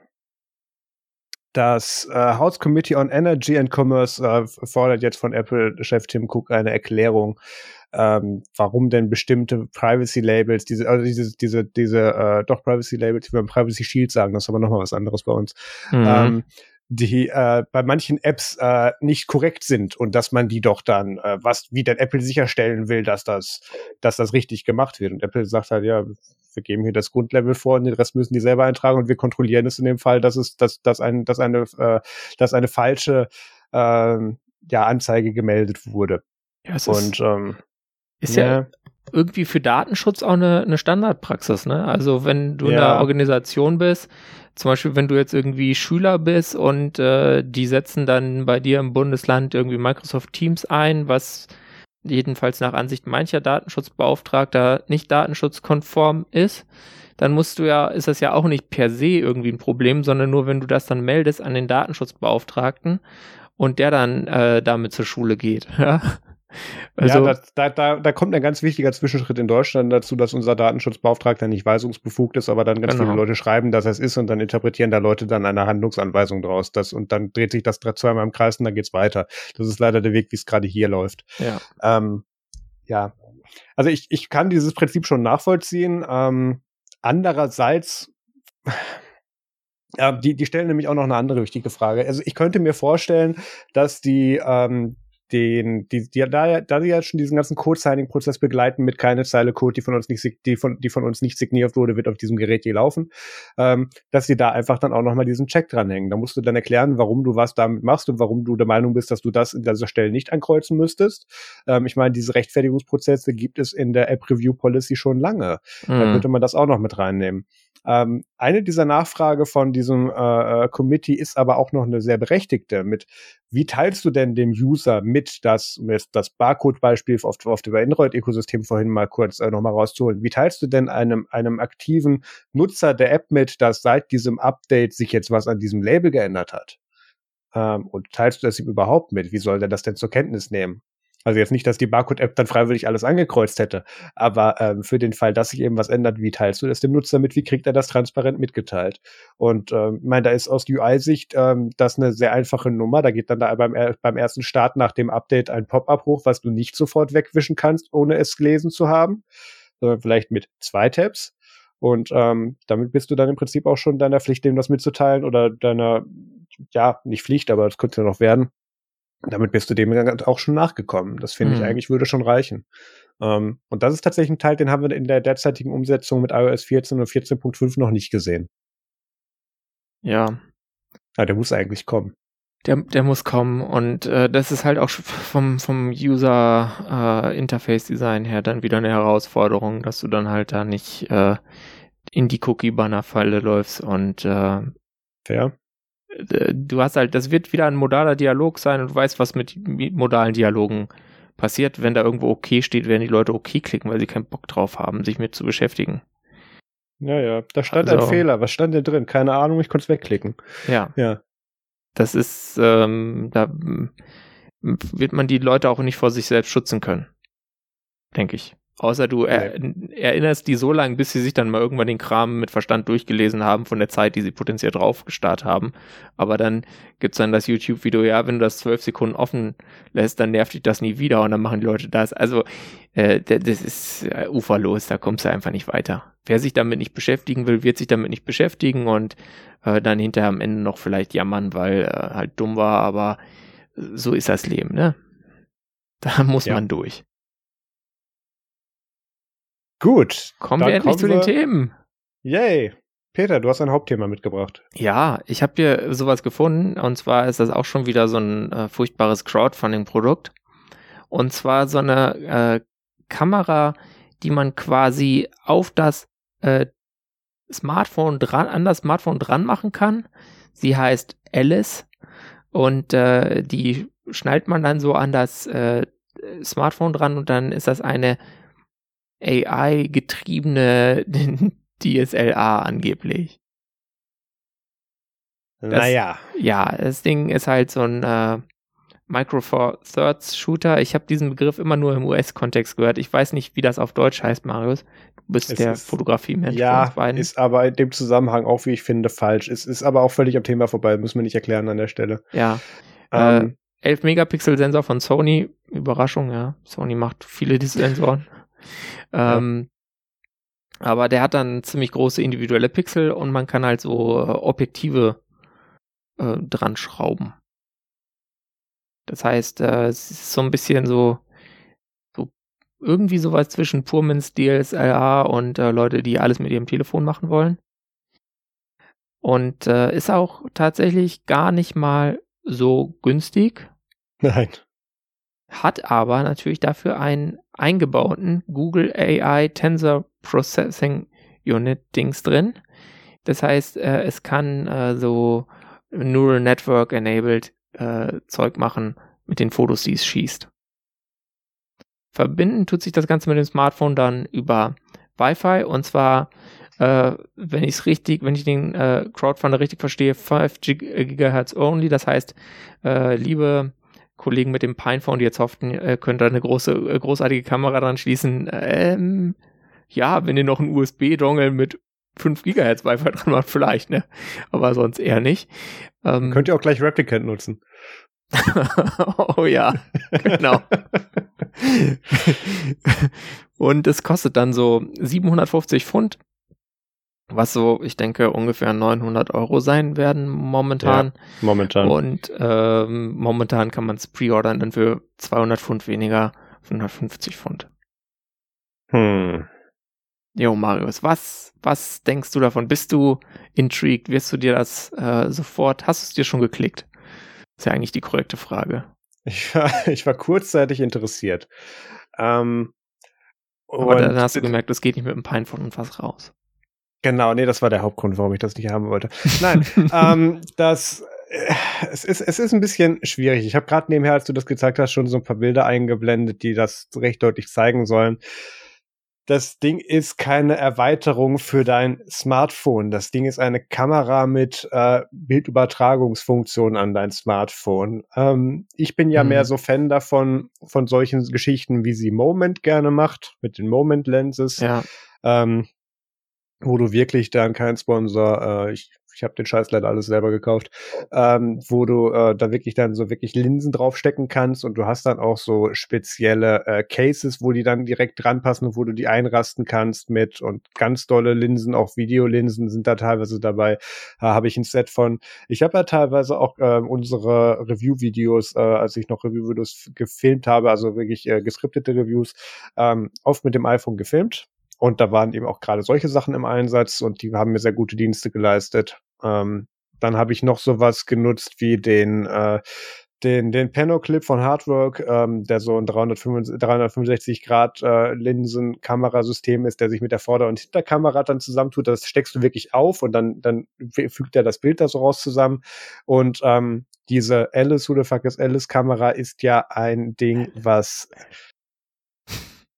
das äh, House Committee on Energy and Commerce äh, fordert jetzt von Apple-Chef Tim Cook eine Erklärung, ähm, warum denn bestimmte Privacy-Labels, diese, also diese, diese, diese, äh, doch Privacy-Labels, die wir Privacy Shield sagen, das ist aber nochmal was anderes bei uns, mhm. ähm, die äh, bei manchen Apps äh, nicht korrekt sind und dass man die doch dann, äh, was, wie denn Apple sicherstellen will, dass das, dass das richtig gemacht wird. Und Apple sagt halt, ja, wir geben hier das Grundlevel vor und den Rest müssen die selber eintragen und wir kontrollieren es in dem Fall, dass es, dass, dass ein, dass eine, äh, dass eine falsche äh, ja, Anzeige gemeldet wurde. Ja, es und ist, ähm, ist ja, ja irgendwie für Datenschutz auch eine, eine Standardpraxis, ne? Also wenn du ja. in einer Organisation bist, zum Beispiel wenn du jetzt irgendwie Schüler bist und äh, die setzen dann bei dir im Bundesland irgendwie Microsoft Teams ein, was jedenfalls nach Ansicht mancher Datenschutzbeauftragter nicht datenschutzkonform ist, dann musst du ja, ist das ja auch nicht per se irgendwie ein Problem, sondern nur wenn du das dann meldest an den Datenschutzbeauftragten und der dann äh, damit zur Schule geht. Ja? Also, ja, da, da, da kommt ein ganz wichtiger Zwischenschritt in Deutschland dazu, dass unser Datenschutzbeauftragter nicht weisungsbefugt ist, aber dann ganz genau. viele Leute schreiben, dass es ist und dann interpretieren da Leute dann eine Handlungsanweisung draus. Das, und dann dreht sich das zweimal im Kreis und dann geht's weiter. Das ist leider der Weg, wie es gerade hier läuft. Ja. Ähm, ja. Also ich, ich kann dieses Prinzip schon nachvollziehen. Ähm, andererseits ja, die, die stellen nämlich auch noch eine andere wichtige Frage. Also ich könnte mir vorstellen, dass die, ähm, den, die, die, da, da die ja schon diesen ganzen Code-Signing-Prozess begleiten mit keine Zeile Code, die von uns nicht, die von, die von uns nicht signiert wurde, wird auf diesem Gerät je laufen, ähm, dass sie da einfach dann auch nochmal diesen Check dranhängen. Da musst du dann erklären, warum du was damit machst und warum du der Meinung bist, dass du das in dieser Stelle nicht ankreuzen müsstest. Ähm, ich meine, diese Rechtfertigungsprozesse gibt es in der App Review Policy schon lange. Mhm. Da könnte man das auch noch mit reinnehmen. Ähm, eine dieser Nachfrage von diesem äh, äh, Committee ist aber auch noch eine sehr berechtigte mit, wie teilst du denn dem User mit, dass, um jetzt das Barcode-Beispiel auf, auf dem Android-Ökosystem vorhin mal kurz äh, nochmal rauszuholen, wie teilst du denn einem, einem aktiven Nutzer der App mit, dass seit diesem Update sich jetzt was an diesem Label geändert hat? Ähm, und teilst du das ihm überhaupt mit? Wie soll der das denn zur Kenntnis nehmen? Also jetzt nicht, dass die Barcode-App dann freiwillig alles angekreuzt hätte, aber ähm, für den Fall, dass sich eben was ändert, wie teilst du das dem Nutzer mit? Wie kriegt er das transparent mitgeteilt? Und ähm, ich meine, da ist aus UI-Sicht ähm, das eine sehr einfache Nummer. Da geht dann da beim, beim ersten Start nach dem Update ein Pop-up hoch, was du nicht sofort wegwischen kannst, ohne es gelesen zu haben, sondern vielleicht mit zwei Tabs. Und ähm, damit bist du dann im Prinzip auch schon deiner Pflicht, dem das mitzuteilen oder deiner, ja, nicht Pflicht, aber das könnte ja noch werden, damit bist du dem auch schon nachgekommen. Das finde mhm. ich eigentlich würde schon reichen. Ähm, und das ist tatsächlich ein Teil, den haben wir in der derzeitigen Umsetzung mit iOS 14 und 14.5 noch nicht gesehen. Ja. Ah, der muss eigentlich kommen. Der, der muss kommen und äh, das ist halt auch vom, vom User äh, Interface Design her dann wieder eine Herausforderung, dass du dann halt da nicht äh, in die Cookie-Banner-Falle läufst und äh, Fair. Äh, du hast halt, das wird wieder ein modaler Dialog sein und du weißt, was mit modalen Dialogen passiert. Wenn da irgendwo okay steht, werden die Leute okay klicken, weil sie keinen Bock drauf haben, sich mit zu beschäftigen. Ja, ja, da stand also, ein Fehler. Was stand denn drin? Keine Ahnung, ich konnte es wegklicken. Ja. Ja. Das ist, ähm, da wird man die Leute auch nicht vor sich selbst schützen können. Denke ich. Außer du er, erinnerst die so lange, bis sie sich dann mal irgendwann den Kram mit Verstand durchgelesen haben von der Zeit, die sie potenziell draufgestarrt haben. Aber dann gibt's dann das YouTube-Video, ja, wenn du das zwölf Sekunden offen lässt, dann nervt dich das nie wieder und dann machen die Leute das. Also äh, das ist äh, uferlos, da kommst du einfach nicht weiter. Wer sich damit nicht beschäftigen will, wird sich damit nicht beschäftigen und äh, dann hinterher am Ende noch vielleicht jammern, weil äh, halt dumm war, aber so ist das Leben, ne? Da muss ja. man durch. Gut. Kommen wir endlich zu den Themen. Yay. Peter, du hast ein Hauptthema mitgebracht. Ja, ich habe hier sowas gefunden und zwar ist das auch schon wieder so ein äh, furchtbares Crowdfunding-Produkt. Und zwar so eine äh, Kamera, die man quasi auf das äh, Smartphone dran, an das Smartphone dran machen kann. Sie heißt Alice und äh, die schnallt man dann so an das äh, Smartphone dran und dann ist das eine AI-getriebene DSLA angeblich. Das, naja. Ja, das Ding ist halt so ein äh, Micro Four Thirds Shooter. Ich habe diesen Begriff immer nur im US-Kontext gehört. Ich weiß nicht, wie das auf Deutsch heißt, Marius. Du bist es der Fotografie-Mensch ja, ist aber in dem Zusammenhang auch, wie ich finde, falsch. Es ist aber auch völlig am Thema vorbei. Müssen wir nicht erklären an der Stelle. Ja. Ähm, äh, 11 Megapixel Sensor von Sony. Überraschung, ja. Sony macht viele diese Sensoren. Ähm, ja. Aber der hat dann ziemlich große individuelle Pixel und man kann halt so äh, Objektive äh, dran schrauben. Das heißt, äh, es ist so ein bisschen so, so irgendwie sowas zwischen Purmans DSLR und äh, Leute, die alles mit ihrem Telefon machen wollen. Und äh, ist auch tatsächlich gar nicht mal so günstig. Nein. Hat aber natürlich dafür einen eingebauten Google AI Tensor Processing Unit Dings drin. Das heißt, äh, es kann äh, so Neural Network enabled äh, Zeug machen mit den Fotos, die es schießt. Verbinden tut sich das Ganze mit dem Smartphone dann über Wi-Fi und zwar, äh, wenn ich es richtig, wenn ich den äh, Crowdfunder richtig verstehe, 5 GHz only. Das heißt, äh, liebe Kollegen mit dem Pinephone, die jetzt hofften, äh, könnt ihr eine große, äh, großartige Kamera dran schließen. Ähm, ja, wenn ihr noch einen USB-Dongle mit 5 GHz Wi-Fi dran macht, vielleicht, ne? Aber sonst eher nicht. Ähm, Könnt ihr auch gleich Replicant nutzen. oh ja, genau. und es kostet dann so 750 Pfund, was so, ich denke, ungefähr 900 Euro sein werden momentan. Ja, momentan. Und ähm, momentan kann man es pre-ordern dann für 200 Pfund weniger, 150 Pfund. Hm. Jo, Marius, was, was denkst du davon? Bist du intrigued? Wirst du dir das äh, sofort, hast du es dir schon geklickt? Ist ja eigentlich die korrekte Frage. Ich war, ich war kurzzeitig interessiert. Ähm, Aber dann hast du gemerkt, das geht nicht mit dem Pinephone und was raus. Genau, nee, das war der Hauptgrund, warum ich das nicht haben wollte. Nein, ähm, das äh, es ist, es ist ein bisschen schwierig. Ich habe gerade nebenher, als du das gezeigt hast, schon so ein paar Bilder eingeblendet, die das recht deutlich zeigen sollen das Ding ist keine Erweiterung für dein Smartphone. Das Ding ist eine Kamera mit äh, Bildübertragungsfunktion an dein Smartphone. Ähm, ich bin ja mhm. mehr so Fan davon, von solchen Geschichten, wie sie Moment gerne macht, mit den Moment Lenses. Ja. Ähm, wo du wirklich dann kein Sponsor, äh, ich ich habe den Scheiß leider alles selber gekauft, ähm, wo du äh, da wirklich dann so wirklich Linsen draufstecken kannst und du hast dann auch so spezielle äh, Cases, wo die dann direkt dran passen und wo du die einrasten kannst mit und ganz dolle Linsen, auch Videolinsen sind da teilweise dabei. Da habe ich ein Set von. Ich habe ja teilweise auch äh, unsere Review-Videos, äh, als ich noch Review-Videos gefilmt habe, also wirklich äh, geskriptete Reviews, ähm, oft mit dem iPhone gefilmt und da waren eben auch gerade solche Sachen im Einsatz und die haben mir sehr gute Dienste geleistet. Ähm, dann habe ich noch sowas genutzt wie den äh, den, den Pano-Clip von Hardwork, ähm, der so ein 365, 365 Grad äh, Linsen-Kamerasystem ist, der sich mit der Vorder- und Hinterkamera dann zusammentut. Das steckst du wirklich auf und dann, dann fügt er das Bild da so raus zusammen. Und ähm, diese Alice, who the fuck is Alice Kamera ist ja ein Ding, was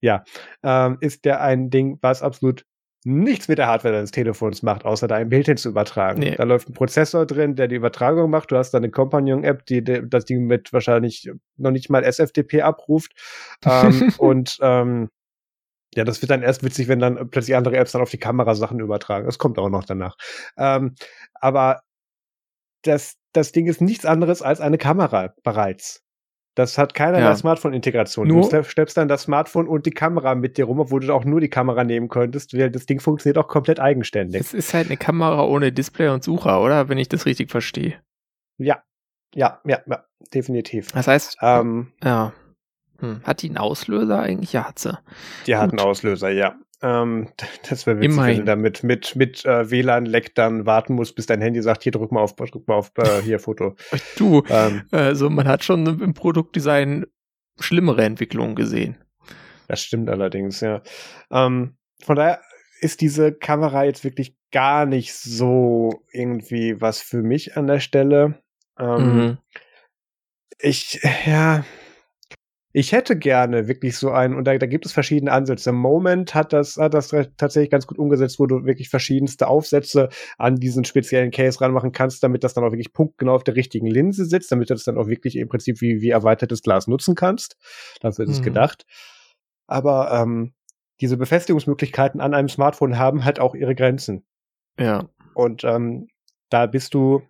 ja, ähm, ist der ein Ding, was absolut nichts mit der Hardware deines Telefons macht, außer da ein Bild hin zu übertragen. Nee. Da läuft ein Prozessor drin, der die Übertragung macht. Du hast dann eine Companion-App, die, die das Ding mit wahrscheinlich noch nicht mal SFTP abruft. ähm, und ähm, ja, das wird dann erst witzig, wenn dann plötzlich andere Apps dann auf die Kamerasachen übertragen. Das kommt auch noch danach. Ähm, aber das, das Ding ist nichts anderes als eine Kamera bereits. Das hat keinerlei ja. Smartphone-Integration. Du schleppst dann das Smartphone und die Kamera mit dir rum, obwohl du auch nur die Kamera nehmen könntest. Das Ding funktioniert auch komplett eigenständig. Es ist halt eine Kamera ohne Display und Sucher, oder? Wenn ich das richtig verstehe. Ja, ja, ja, ja definitiv. Das heißt, ähm, ja. Hm. Hat die einen Auslöser eigentlich? Ja, hat sie. Die hat einen Auslöser, ja. Ähm, das wäre witzig, Immerhin. wenn du damit mit, mit äh, WLAN-Leck dann warten musst, bis dein Handy sagt, hier drück mal auf, drück mal auf äh, hier Foto. Du, ähm, also man hat schon im Produktdesign schlimmere Entwicklungen gesehen. Das stimmt allerdings, ja. Ähm, von daher ist diese Kamera jetzt wirklich gar nicht so irgendwie was für mich an der Stelle. Ähm, mhm. Ich, ja, ich hätte gerne wirklich so einen, und da, da gibt es verschiedene Ansätze. Moment hat das, hat das tatsächlich ganz gut umgesetzt, wo du wirklich verschiedenste Aufsätze an diesen speziellen Case ranmachen kannst, damit das dann auch wirklich punktgenau auf der richtigen Linse sitzt, damit du das dann auch wirklich im Prinzip wie, wie erweitertes Glas nutzen kannst. Dafür ist mhm. es gedacht. Aber ähm, diese Befestigungsmöglichkeiten an einem Smartphone haben halt auch ihre Grenzen. Ja. Und ähm, da bist du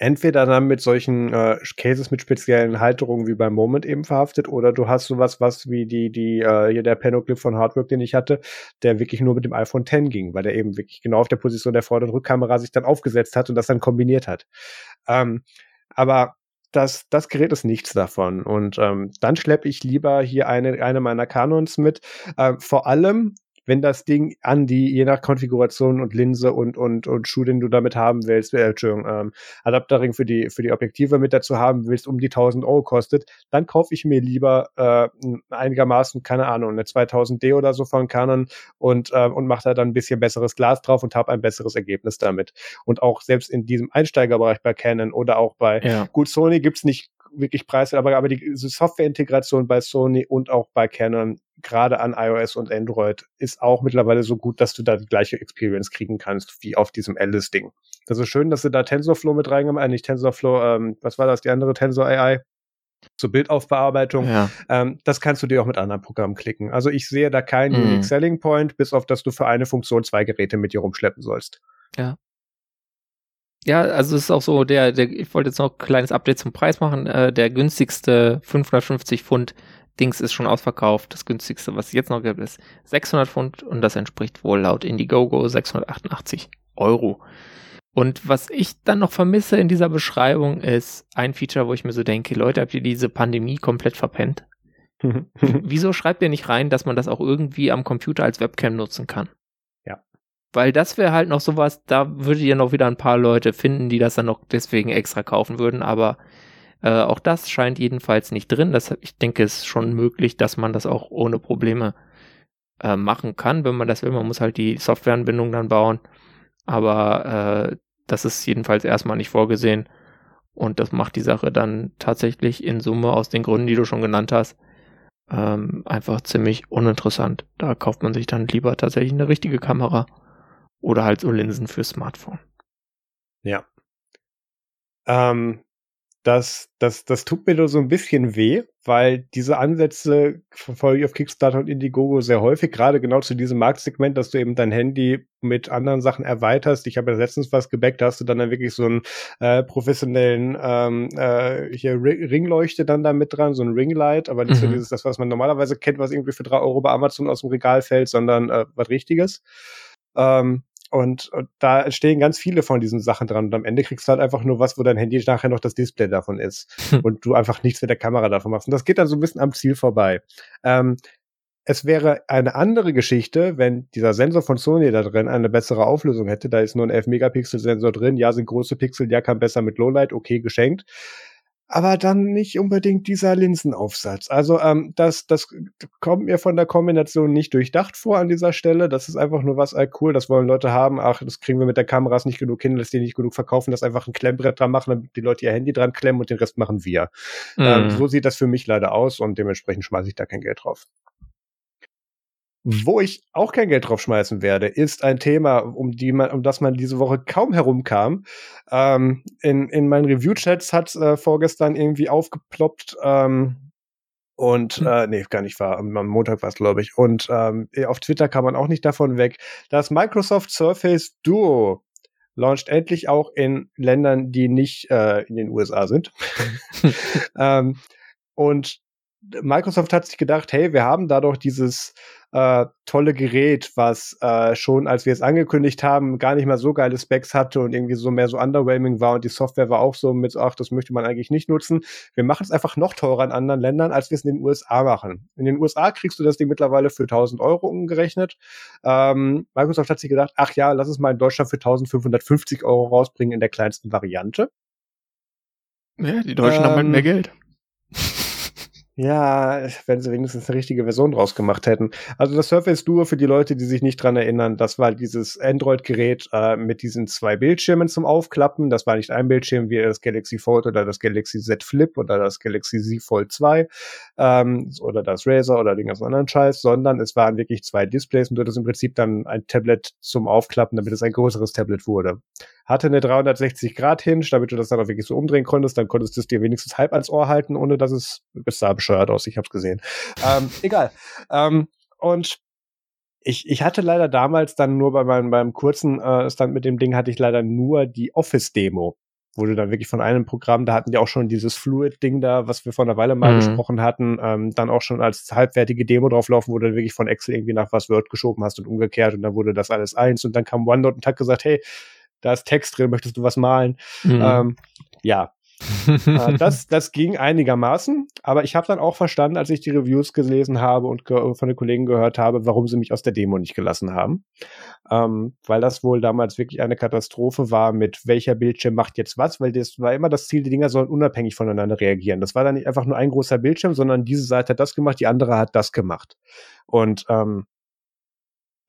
entweder dann mit solchen äh, Cases mit speziellen Halterungen wie beim Moment eben verhaftet oder du hast sowas was wie die die äh, hier der Panoclip von Hardwork, den ich hatte, der wirklich nur mit dem iPhone X ging, weil der eben wirklich genau auf der Position der Vorder- und Rückkamera sich dann aufgesetzt hat und das dann kombiniert hat. Ähm, aber das, das Gerät ist nichts davon. Und ähm, dann schleppe ich lieber hier eine, eine meiner Canons mit. Äh, vor allem, wenn das Ding an die, je nach Konfiguration und Linse und, und, und Schuh, den du damit haben willst, äh, Entschuldigung, ähm, Adapterring für die, für die Objektive mit dazu haben willst, um die 1000 Euro kostet, dann kaufe ich mir lieber äh, einigermaßen, keine Ahnung, eine 2000D oder so von Canon und, äh, und mache da dann ein bisschen besseres Glas drauf und habe ein besseres Ergebnis damit. Und auch selbst in diesem Einsteigerbereich bei Canon oder auch bei, ja. gut, Sony gibt's nicht wirklich preiswert, aber, aber die Softwareintegration bei Sony und auch bei Canon, gerade an iOS und Android, ist auch mittlerweile so gut, dass du da die gleiche Experience kriegen kannst wie auf diesem Alice-Ding. Das ist schön, dass sie da TensorFlow mit reingemacht, äh, nicht TensorFlow, ähm, was war das, die andere Tensor AI? zur Bildaufbearbeitung. Ja. Ähm, das kannst du dir auch mit anderen Programmen klicken. Also ich sehe da keinen mm. Unique Selling Point, bis auf dass du für eine Funktion zwei Geräte mit dir rumschleppen sollst. Ja. Ja, also es ist auch so, der, der, ich wollte jetzt noch ein kleines Update zum Preis machen. Äh, der günstigste 550 Pfund Dings ist schon ausverkauft. Das günstigste, was es jetzt noch gibt, ist 600 Pfund und das entspricht wohl laut Indiegogo 688 Euro. Und was ich dann noch vermisse in dieser Beschreibung ist ein Feature, wo ich mir so denke, Leute, habt ihr diese Pandemie komplett verpennt? Wieso schreibt ihr nicht rein, dass man das auch irgendwie am Computer als Webcam nutzen kann? Weil das wäre halt noch sowas, da würdet ihr noch wieder ein paar Leute finden, die das dann noch deswegen extra kaufen würden, aber äh, auch das scheint jedenfalls nicht drin. Das, ich denke, es ist schon möglich, dass man das auch ohne Probleme äh, machen kann, wenn man das will. Man muss halt die Softwareanbindung dann bauen. Aber äh, das ist jedenfalls erstmal nicht vorgesehen. Und das macht die Sache dann tatsächlich in Summe aus den Gründen, die du schon genannt hast, ähm, einfach ziemlich uninteressant. Da kauft man sich dann lieber tatsächlich eine richtige Kamera oder halt so Linsen für Smartphone. Ja. Ähm, das, das, das tut mir nur so ein bisschen weh, weil diese Ansätze verfolge ich auf Kickstarter und Indiegogo sehr häufig, gerade genau zu diesem Marktsegment, dass du eben dein Handy mit anderen Sachen erweiterst. Ich habe ja letztens was gebackt, da hast du dann, dann wirklich so einen äh, professionellen ähm, äh, hier Ringleuchte dann da mit dran, so ein Ringlight, aber nicht mhm. so dieses, das, was man normalerweise kennt, was irgendwie für drei Euro bei Amazon aus dem Regal fällt, sondern äh, was Richtiges. Ähm, und, und da stehen ganz viele von diesen Sachen dran. Und am Ende kriegst du halt einfach nur was, wo dein Handy nachher noch das Display davon ist. Hm. und du einfach nichts mit der Kamera davon machst. Und das geht dann so ein bisschen am Ziel vorbei. Ähm, es wäre eine andere Geschichte, wenn dieser Sensor von Sony da drin eine bessere Auflösung hätte. Da ist nur ein 11-Megapixel-Sensor drin. Ja, sind große Pixel, ja, kann besser mit Lowlight, okay, geschenkt aber dann nicht unbedingt dieser Linsenaufsatz. Also ähm, das, das kommt mir von der Kombination nicht durchdacht vor an dieser Stelle. Das ist einfach nur was, äh, cool, das wollen Leute haben. Ach, das kriegen wir mit der Kameras nicht genug hin, lässt die nicht genug verkaufen, das einfach ein Klemmbrett dran machen, damit die Leute ihr Handy dran klemmen und den Rest machen wir. Mhm. Ähm, so sieht das für mich leider aus und dementsprechend schmeiße ich da kein Geld drauf. Wo ich auch kein Geld drauf schmeißen werde, ist ein Thema, um, die man, um das man diese Woche kaum herumkam. Ähm, in, in meinen Review-Chats hat äh, vorgestern irgendwie aufgeploppt, ähm, und hm. äh, nee, gar nicht war. Am, Montag war es, glaube ich. Und ähm, auf Twitter kam man auch nicht davon weg. Das Microsoft Surface Duo launcht endlich auch in Ländern, die nicht äh, in den USA sind. ähm, und Microsoft hat sich gedacht, hey, wir haben da doch dieses äh, tolle Gerät, was äh, schon, als wir es angekündigt haben, gar nicht mal so geile Specs hatte und irgendwie so mehr so underwhelming war und die Software war auch so mit, ach, das möchte man eigentlich nicht nutzen. Wir machen es einfach noch teurer in anderen Ländern, als wir es in den USA machen. In den USA kriegst du das Ding mittlerweile für 1000 Euro umgerechnet. Ähm, Microsoft hat sich gedacht, ach ja, lass es mal in Deutschland für 1550 Euro rausbringen in der kleinsten Variante. Ja, die Deutschen ähm, haben halt mehr ähm, Geld. Ja, wenn sie wenigstens eine richtige Version draus gemacht hätten. Also das Surface Duo für die Leute, die sich nicht dran erinnern, das war dieses Android-Gerät äh, mit diesen zwei Bildschirmen zum Aufklappen. Das war nicht ein Bildschirm wie das Galaxy Fold oder das Galaxy Z Flip oder das Galaxy Z Fold 2 ähm, oder das Razer oder den ganzen anderen Scheiß, sondern es waren wirklich zwei Displays und du hattest im Prinzip dann ein Tablet zum Aufklappen, damit es ein größeres Tablet wurde. Hatte eine 360 Grad Hinge, damit du das dann auch wirklich so umdrehen konntest, dann konntest du es dir wenigstens halb ans Ohr halten, ohne dass es bis da bescheuert aus. Ich habe es gesehen. Ähm, egal. Ähm, und ich, ich hatte leider damals dann nur bei meinem beim kurzen äh, Stand mit dem Ding hatte ich leider nur die Office-Demo. Wurde dann wirklich von einem Programm, da hatten die auch schon dieses Fluid-Ding da, was wir vor einer Weile mal mhm. besprochen hatten, ähm, dann auch schon als halbwertige Demo drauflaufen, wo du dann wirklich von Excel irgendwie nach was Word geschoben hast und umgekehrt und dann wurde das alles eins und dann kam OneNote und hat gesagt, hey, da ist Text drin, möchtest du was malen? Mhm. Ähm, ja, äh, das, das ging einigermaßen, aber ich habe dann auch verstanden, als ich die Reviews gelesen habe und von den Kollegen gehört habe, warum sie mich aus der Demo nicht gelassen haben. Ähm, weil das wohl damals wirklich eine Katastrophe war, mit welcher Bildschirm macht jetzt was, weil das war immer das Ziel, die Dinger sollen unabhängig voneinander reagieren. Das war dann nicht einfach nur ein großer Bildschirm, sondern diese Seite hat das gemacht, die andere hat das gemacht. Und ähm,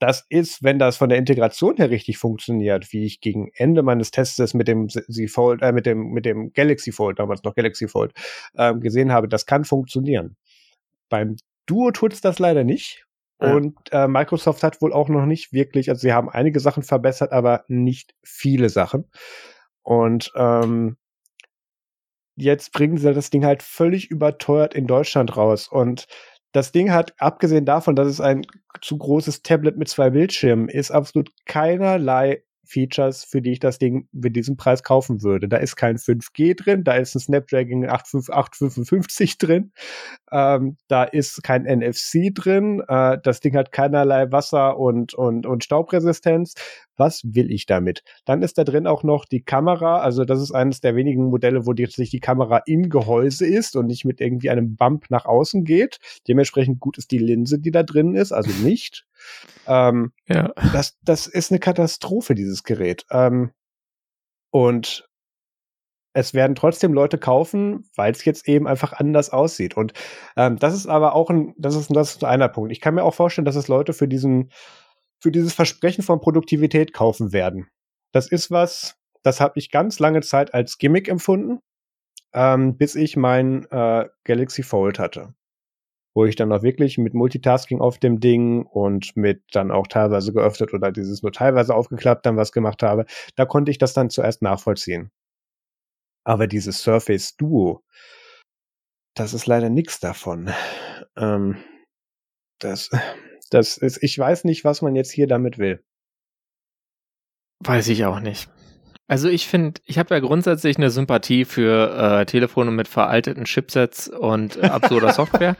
das ist, wenn das von der Integration her richtig funktioniert, wie ich gegen Ende meines Tests mit dem Z Fold, äh, mit dem mit dem Galaxy Fold, damals noch Galaxy Fold, ähm, gesehen habe, das kann funktionieren. Beim Duo tut's das leider nicht. Ja. Und äh, Microsoft hat wohl auch noch nicht wirklich, also sie haben einige Sachen verbessert, aber nicht viele Sachen. Und ähm, jetzt bringen sie das Ding halt völlig überteuert in Deutschland raus. Und das Ding hat, abgesehen davon, dass es ein zu großes Tablet mit zwei Bildschirmen ist, absolut keinerlei Features, für die ich das Ding mit diesem Preis kaufen würde. Da ist kein 5G drin, da ist ein Snapdragon 855 drin, ähm, da ist kein NFC drin, äh, das Ding hat keinerlei Wasser- und, und, und Staubresistenz. Was will ich damit? Dann ist da drin auch noch die Kamera, also das ist eines der wenigen Modelle, wo die, die Kamera im Gehäuse ist und nicht mit irgendwie einem Bump nach außen geht. Dementsprechend gut ist die Linse, die da drin ist, also nicht. Ähm, ja. das, das ist eine Katastrophe, dieses Gerät. Ähm, und es werden trotzdem Leute kaufen, weil es jetzt eben einfach anders aussieht. Und ähm, das ist aber auch ein, das ist, das ist einer Punkt. Ich kann mir auch vorstellen, dass es Leute für diesen, für dieses Versprechen von Produktivität kaufen werden. Das ist was, das habe ich ganz lange Zeit als Gimmick empfunden, ähm, bis ich mein äh, Galaxy Fold hatte wo ich dann auch wirklich mit Multitasking auf dem Ding und mit dann auch teilweise geöffnet oder dieses nur teilweise aufgeklappt dann was gemacht habe, da konnte ich das dann zuerst nachvollziehen. Aber dieses Surface Duo, das ist leider nichts davon. Ähm, das, das ist, ich weiß nicht, was man jetzt hier damit will. Weiß ich auch nicht. Also ich finde, ich habe ja grundsätzlich eine Sympathie für äh, Telefone mit veralteten Chipsets und äh, absurder Software.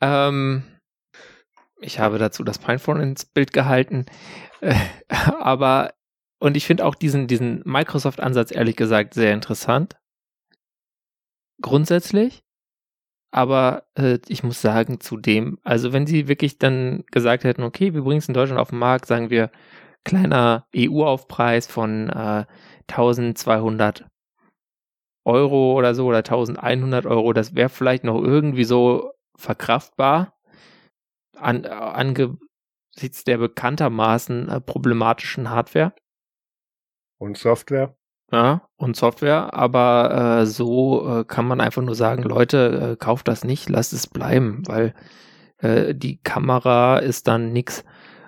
ähm, ich habe dazu das Pinephone ins Bild gehalten. Äh, aber, und ich finde auch diesen, diesen Microsoft-Ansatz ehrlich gesagt sehr interessant. Grundsätzlich. Aber äh, ich muss sagen, zu dem, also wenn sie wirklich dann gesagt hätten, okay, wir bringen es in Deutschland auf den Markt, sagen wir, kleiner EU-Aufpreis von äh, 1200 Euro oder so oder 1100 Euro. Das wäre vielleicht noch irgendwie so verkraftbar an, äh, angesichts der bekanntermaßen äh, problematischen Hardware. Und Software. Ja, und Software, aber äh, so äh, kann man einfach nur sagen, Leute, äh, kauft das nicht, lasst es bleiben, weil äh, die Kamera ist dann nix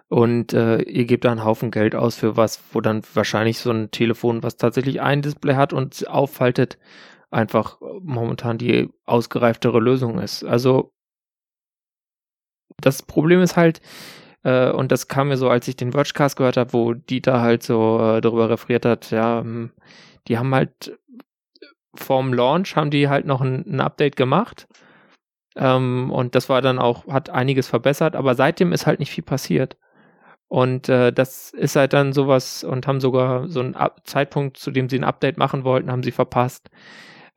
und äh, ihr gebt da einen Haufen Geld aus für was, wo dann wahrscheinlich so ein Telefon, was tatsächlich ein Display hat und auffaltet, einfach momentan die ausgereiftere Lösung ist. Also das Problem ist halt, äh, und das kam mir so, als ich den Watchcast gehört habe, wo Dieter halt so äh, darüber referiert hat, ja, hm, die haben halt vorm Launch haben die halt noch ein, ein Update gemacht Ähm, und das war dann auch, hat einiges verbessert, aber seitdem ist halt nicht viel passiert. Und äh, das ist halt dann sowas und haben sogar so einen Ab Zeitpunkt, zu dem sie ein Update machen wollten, haben sie verpasst.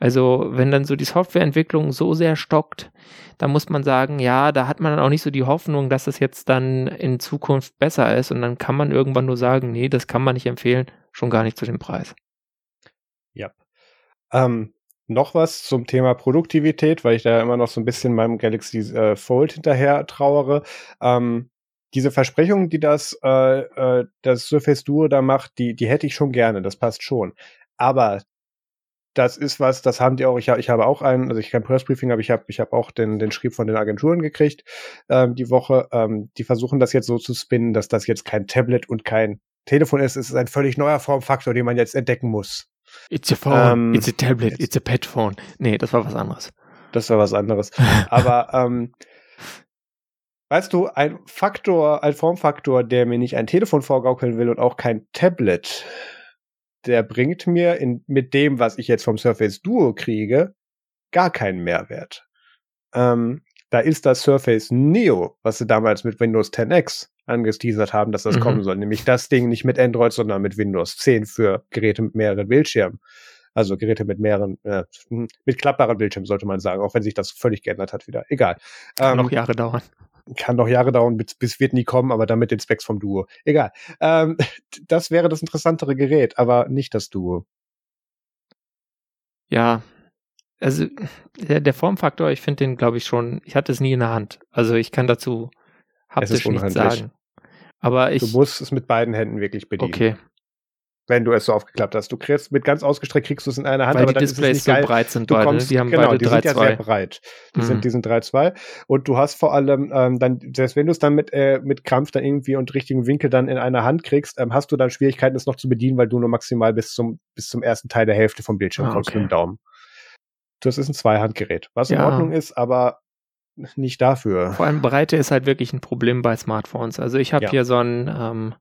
Also wenn dann so die Softwareentwicklung so sehr stockt, dann muss man sagen, ja, da hat man dann auch nicht so die Hoffnung, dass es jetzt dann in Zukunft besser ist und dann kann man irgendwann nur sagen, nee, das kann man nicht empfehlen, schon gar nicht zu dem Preis. Ja. Ähm, noch was zum Thema Produktivität, weil ich da immer noch so ein bisschen meinem Galaxy äh, Fold hinterher trauere. Ähm, diese Versprechung, die das, äh, äh, das Surface Duo da macht, die, die hätte ich schon gerne, das passt schon. Aber das ist was, das haben die auch, ich, ich habe auch einen, also ich kein Pressbriefing, aber ich habe ich hab auch den, den Schrieb von den Agenturen gekriegt ähm, die Woche. Ähm, die versuchen das jetzt so zu spinnen, dass das jetzt kein Tablet und kein Telefon ist. Es ist ein völlig neuer Formfaktor, den man jetzt entdecken muss. It's a phone, ähm, it's a tablet, it's a pet phone. Nee, das war was anderes. Das war was anderes. Aber ähm, weißt du, ein Faktor, ein Formfaktor, der mir nicht ein Telefon vorgaukeln will und auch kein Tablet, der bringt mir in, mit dem, was ich jetzt vom Surface Duo kriege, gar keinen Mehrwert. Ähm, da ist das Surface Neo, was sie damals mit Windows 10X angeteasert haben, dass das mhm. kommen soll. Nämlich das Ding nicht mit Android, sondern mit Windows 10 für Geräte mit mehreren Bildschirmen. Also Geräte mit mehreren, äh, mit klappbaren Bildschirmen sollte man sagen, auch wenn sich das völlig geändert hat wieder. Egal. Kann ähm, noch Jahre dauern. Kann noch Jahre dauern, bis, bis wird nie kommen, aber damit den Specs vom Duo. Egal. Ähm, das wäre das interessantere Gerät, aber nicht das Duo. Ja, also der, der Formfaktor, ich finde den, glaube ich, schon, ich hatte es nie in der Hand. Also ich kann dazu haptisch nichts sagen. Aber ich. Du musst es mit beiden Händen wirklich bedienen. Okay. Wenn du es so aufgeklappt hast. Du kriegst mit ganz ausgestreckt kriegst du es in einer Hand, Weil aber die Displays so geil. breit sind du beide. Kommst, die haben genau, beide die 3, sind ja 2. sehr breit. Die mhm. sind, die sind 3-2. Und du hast vor allem ähm, dann, selbst wenn du es dann mit, äh, mit Krampf dann irgendwie und richtigen Winkel dann in einer Hand kriegst, ähm, hast du dann Schwierigkeiten, es noch zu bedienen, weil du nur maximal bis zum, bis zum ersten Teil der Hälfte vom Bildschirm ah, kommst okay. mit dem Daumen. Das ist ein Zweihandgerät, was ja. in Ordnung ist, aber nicht dafür. Vor allem Breite ist halt wirklich ein Problem bei Smartphones. Also ich habe ja. hier so ein, ähm,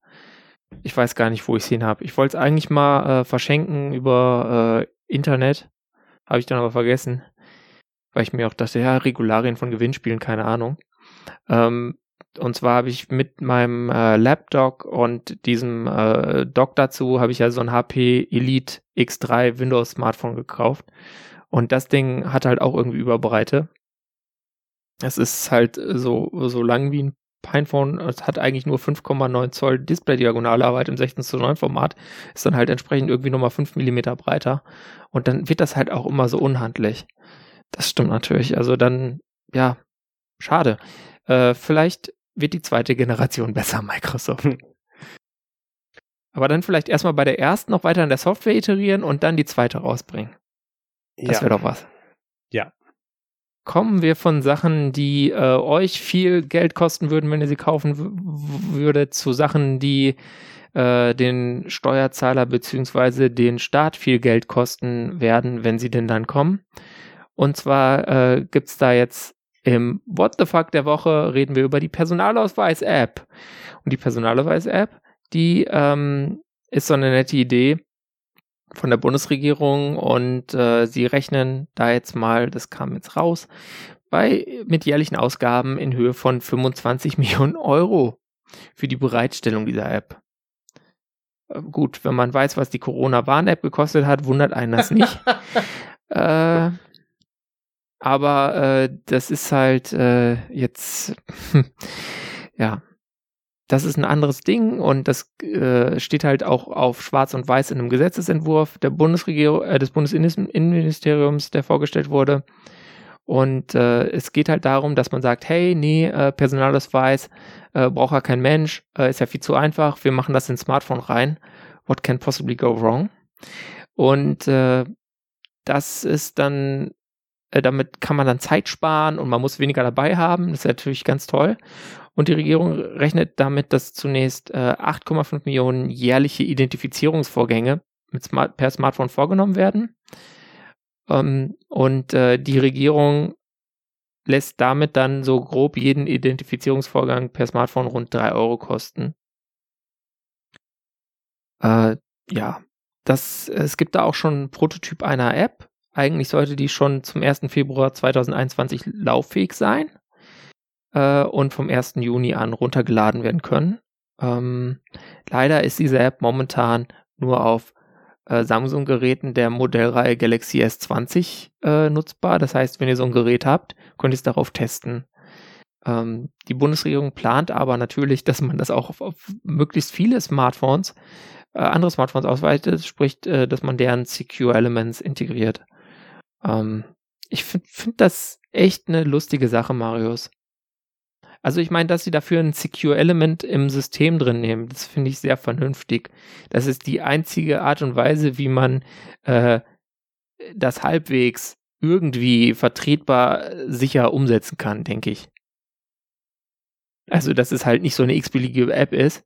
ich weiß gar nicht, wo ich es hin habe. Ich wollte es eigentlich mal äh, verschenken über äh, Internet, habe ich dann aber vergessen, weil ich mir auch dachte, ja, Regularien von Gewinnspielen, keine Ahnung. Ähm, und zwar habe ich mit meinem äh, Laptop und diesem äh, Dock dazu, habe ich ja so ein HP Elite X3 Windows Smartphone gekauft. Und das Ding hat halt auch irgendwie Überbreite. Es ist halt so, so lang wie ein Pinephone. Hat eigentlich nur 5,9 Zoll Display-Diagonale, aber halt im 16 zu 9 Format ist dann halt entsprechend irgendwie nochmal 5 Millimeter breiter. Und dann wird das halt auch immer so unhandlich. Das stimmt natürlich. Also dann, ja, schade. Äh, vielleicht wird die zweite Generation besser, Microsoft. aber dann vielleicht erstmal bei der ersten noch weiter an der Software iterieren und dann die zweite rausbringen. Das ja. wäre doch was. Ja, kommen wir von Sachen, die äh, euch viel Geld kosten würden, wenn ihr sie kaufen würdet, zu Sachen, die äh, den Steuerzahler bzw. den Staat viel Geld kosten werden, wenn sie denn dann kommen. Und zwar äh, gibt da jetzt im What the Fuck der Woche reden wir über die Personalausweis-App. Und die Personalausweis-App, die ähm, ist so eine nette Idee, von der Bundesregierung und äh, sie rechnen da jetzt mal, das kam jetzt raus, bei mit jährlichen Ausgaben in Höhe von 25 Millionen Euro für die Bereitstellung dieser App. Äh, gut, wenn man weiß, was die Corona-Warn-App gekostet hat, wundert einen das nicht. äh, aber äh, das ist halt äh, jetzt, ja, das ist ein anderes Ding und das äh, steht halt auch auf Schwarz und Weiß in einem Gesetzesentwurf der Bundesregierung, äh, des Bundesinnenministeriums, der vorgestellt wurde. Und äh, es geht halt darum, dass man sagt, hey, nee, äh, Personalausweis äh, braucht ja kein Mensch, äh, ist ja viel zu einfach, wir machen das ins Smartphone rein. What can possibly go wrong? Und äh, das ist dann damit kann man dann Zeit sparen und man muss weniger dabei haben. Das ist natürlich ganz toll. Und die Regierung rechnet damit, dass zunächst äh, 8,5 Millionen jährliche Identifizierungsvorgänge mit Smart per Smartphone vorgenommen werden. Ähm, und äh, die Regierung lässt damit dann so grob jeden Identifizierungsvorgang per Smartphone rund 3 Euro kosten. Äh, ja, das, es gibt da auch schon einen Prototyp einer App, Eigentlich sollte die schon zum 1. Februar 2021 lauffähig sein äh, und vom 1. Juni an runtergeladen werden können. Ähm, leider ist diese App momentan nur auf äh, Samsung-Geräten der Modellreihe Galaxy S20 äh, nutzbar. Das heißt, wenn ihr so ein Gerät habt, könnt ihr es darauf testen. Ähm, die Bundesregierung plant aber natürlich, dass man das auch auf, auf möglichst viele Smartphones, äh, andere Smartphones ausweitet, sprich, äh, dass man deren Secure Elements integriert. Ähm, ich finde find das echt eine lustige Sache, Marius. Also ich meine, dass sie dafür ein Secure Element im System drin nehmen, das finde ich sehr vernünftig. Das ist die einzige Art und Weise, wie man äh, das halbwegs irgendwie vertretbar sicher umsetzen kann, denke ich. Also, dass es halt nicht so eine x-beliebige App ist,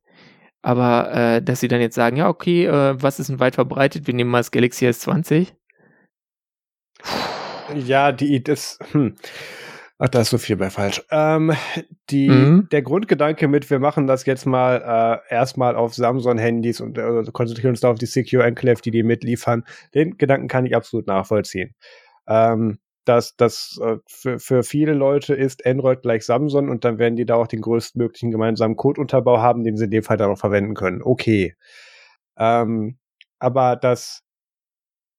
aber äh, dass sie dann jetzt sagen, ja, okay, äh, was ist denn weit verbreitet? Wir nehmen mal das Galaxy S20. Ja, die das. Hm. Ach, da ist so viel bei falsch. Ähm, die, mhm. Der Grundgedanke mit, wir machen das jetzt mal äh, erstmal auf Samsung-Handys und äh, konzentrieren uns da auf die Secure Enclave, die die mitliefern, den Gedanken kann ich absolut nachvollziehen. Ähm, dass das äh, für, für viele Leute ist Android gleich Samsung und dann werden die da auch den größtmöglichen gemeinsamen Codeunterbau haben, den sie in dem Fall dann auch verwenden können. Okay. Ähm, aber das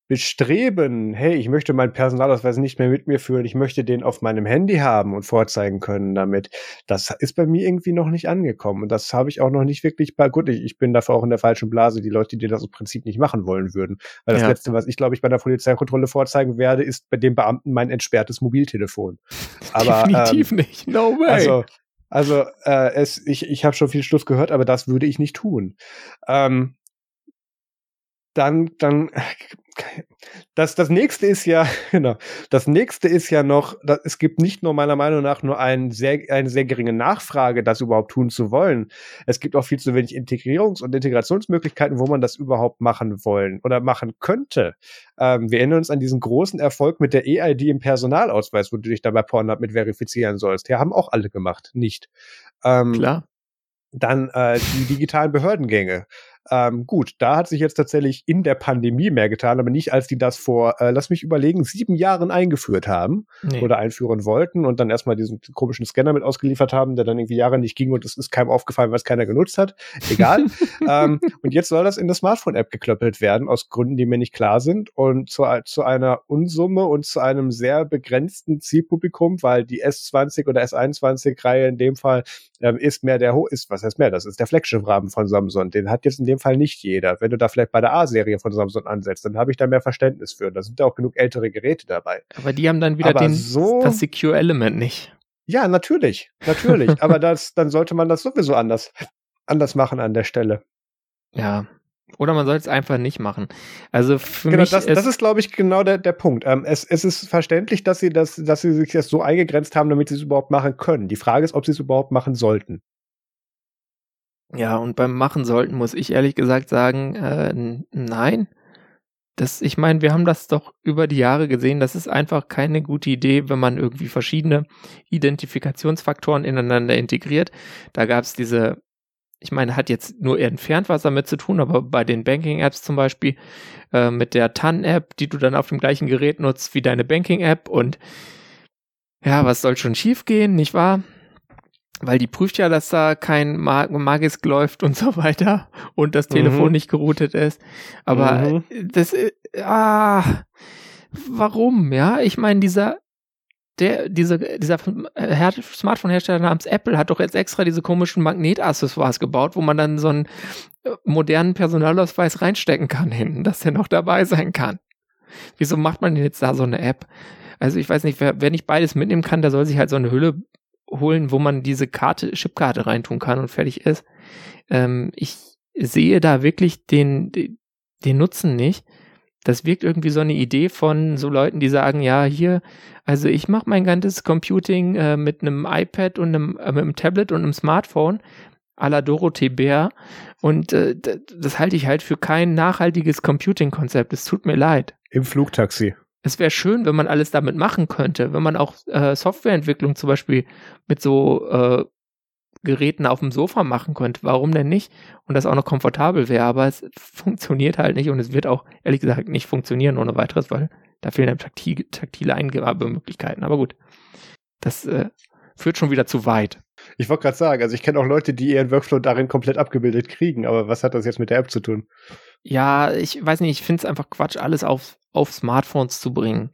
Bestreben, hey, ich möchte meinen Personalausweis nicht mehr mit mir führen, ich möchte den auf meinem Handy haben und vorzeigen können damit, das ist bei mir irgendwie noch nicht angekommen. Und das habe ich auch noch nicht wirklich bei, gut, ich, ich bin dafür auch in der falschen Blase, die Leute, die das im Prinzip nicht machen wollen würden. Weil das ja. Letzte, was ich, glaube ich, bei der Polizeikontrolle vorzeigen werde, ist bei dem Beamten mein entsperrtes Mobiltelefon. Aber, Definitiv ähm, nicht, no way. Also, also äh, es, ich, ich habe schon viel Schluss gehört, aber das würde ich nicht tun. Ähm, dann, dann, das, das nächste ist ja, genau, das nächste ist ja noch, das, es gibt nicht nur meiner Meinung nach nur ein sehr, eine sehr geringe Nachfrage, das überhaupt tun zu wollen. Es gibt auch viel zu wenig Integrierungs- und Integrationsmöglichkeiten, wo man das überhaupt machen wollen oder machen könnte. Ähm, wir erinnern uns an diesen großen Erfolg mit der EID im Personalausweis, wo du dich dabei Pornhub mit verifizieren sollst. Ja, haben auch alle gemacht, nicht. Ähm, Klar. Dann äh, die digitalen Behördengänge. Ähm, gut, da hat sich jetzt tatsächlich in der Pandemie mehr getan, aber nicht, als die das vor, äh, lass mich überlegen, sieben Jahren eingeführt haben nee. oder einführen wollten und dann erstmal diesen komischen Scanner mit ausgeliefert haben, der dann irgendwie Jahre nicht ging und es ist keinem aufgefallen, was keiner genutzt hat. Egal. ähm, und jetzt soll das in der Smartphone-App geklöppelt werden, aus Gründen, die mir nicht klar sind und zu, zu einer Unsumme und zu einem sehr begrenzten Zielpublikum, weil die S20 oder S21-Reihe in dem Fall ähm, ist mehr der, ist, was heißt mehr, das ist der Flagship-Rahmen von Samsung. Den hat jetzt in dem dem Fall nicht jeder. Wenn du da vielleicht bei der A-Serie von Samsung ansetzt, dann habe ich da mehr Verständnis für. Da sind ja auch genug ältere Geräte dabei. Aber die haben dann wieder den, so, das Secure Element nicht. Ja, natürlich, natürlich. Aber das, dann sollte man das sowieso anders, anders machen an der Stelle. Ja, oder man soll es einfach nicht machen. Also für genau, mich das, ist das ist, glaube ich, genau der, der Punkt. Ähm, es, es ist verständlich, dass sie das, dass sie sich das so eingegrenzt haben, damit sie es überhaupt machen können. Die Frage ist, ob sie es überhaupt machen sollten. Ja, und beim Machen sollten muss ich ehrlich gesagt sagen, äh, nein. Das, ich meine, wir haben das doch über die Jahre gesehen. Das ist einfach keine gute Idee, wenn man irgendwie verschiedene Identifikationsfaktoren ineinander integriert. Da gab es diese, ich meine, hat jetzt nur entfernt was damit zu tun, aber bei den Banking-Apps zum Beispiel äh, mit der TAN-App, die du dann auf dem gleichen Gerät nutzt wie deine Banking-App und ja, was soll schon schiefgehen, nicht wahr? Weil die prüft ja, dass da kein Mag Magisk läuft und so weiter und das Telefon mhm. nicht geroutet ist. Aber mhm. das, äh, ah, warum? Ja, ich meine, dieser, der, diese, dieser Smartphone-Hersteller namens Apple hat doch jetzt extra diese komischen Magnetaccessoires gebaut, wo man dann so einen äh, modernen Personalausweis reinstecken kann hinten, dass der noch dabei sein kann. Wieso macht man denn jetzt da so eine App? Also ich weiß nicht, wer, wer nicht beides mitnehmen kann, der soll sich halt so eine Hülle holen, wo man diese Karte, Chipkarte reintun kann und fertig ist. Ähm, ich sehe da wirklich den, den Nutzen nicht. Das wirkt irgendwie so eine Idee von so Leuten, die sagen, ja, hier, also ich mache mein ganzes Computing äh, mit einem iPad und einem, äh, mit einem Tablet und einem Smartphone à la Dorothee Bär und äh, das halte ich halt für kein nachhaltiges Computing-Konzept. Es tut mir leid. Im Flugtaxi es wäre schön, wenn man alles damit machen könnte, wenn man auch äh, Softwareentwicklung zum Beispiel mit so äh, Geräten auf dem Sofa machen könnte. Warum denn nicht? Und das auch noch komfortabel wäre, aber es funktioniert halt nicht und es wird auch ehrlich gesagt nicht funktionieren ohne weiteres, weil Da fehlen dann taktil, taktile Eingabemöglichkeiten. Aber gut, das äh, führt schon wieder zu weit. Ich wollte gerade sagen, also ich kenne auch Leute, die ihren Workflow darin komplett abgebildet kriegen, aber was hat das jetzt mit der App zu tun? Ja, ich weiß nicht, ich finde es einfach Quatsch, alles auf, auf Smartphones zu bringen.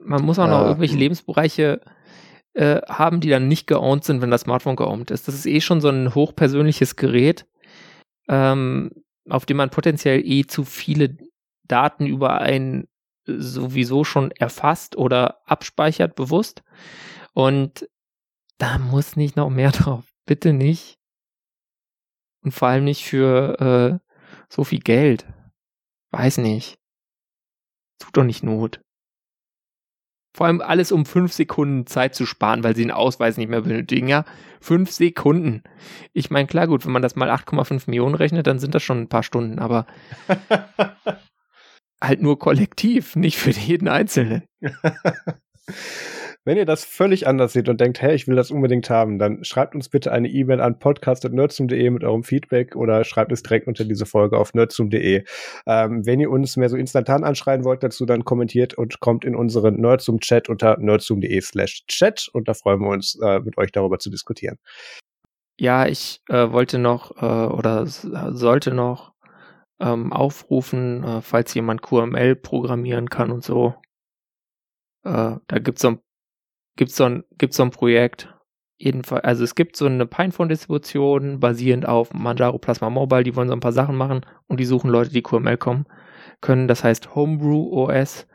Man muss auch noch äh, irgendwelche Lebensbereiche äh, haben, die dann nicht geowned sind, wenn das Smartphone geowned ist. Das ist eh schon so ein hochpersönliches Gerät, ähm, auf dem man potenziell eh zu viele Daten über einen sowieso schon erfasst oder abspeichert, bewusst. Und da muss nicht noch mehr drauf. Bitte nicht. Und vor allem nicht für äh, so viel Geld. Weiß nicht. Tut doch nicht Not. Vor allem alles um fünf Sekunden Zeit zu sparen, weil sie einen Ausweis nicht mehr benötigen. Ja, fünf Sekunden. Ich meine, klar, gut, wenn man das mal 8,5 Millionen rechnet, dann sind das schon ein paar Stunden, aber halt nur kollektiv, nicht für jeden Einzelnen. Wenn ihr das völlig anders seht und denkt, hey, ich will das unbedingt haben, dann schreibt uns bitte eine E-Mail an podcast.nerdsum.de mit eurem Feedback oder schreibt es direkt unter diese Folge auf nerdsum.de. Ähm, wenn ihr uns mehr so instantan anschreien wollt dazu, dann kommentiert und kommt in unseren Nerdsum-Chat unter nerdsum.de slash chat und da freuen wir uns, äh, mit euch darüber zu diskutieren. Ja, ich äh, wollte noch äh, oder sollte noch ähm, aufrufen, äh, falls jemand QML programmieren kann und so. Äh, da gibt's so ein gibt's so ein, gibt's so ein Projekt. Jedenfalls, also es gibt so eine Pinephone-Distribution basierend auf Manjaro Plasma Mobile, die wollen so ein paar Sachen machen und die suchen Leute, die QML kommen können. Das heißt Homebrew OS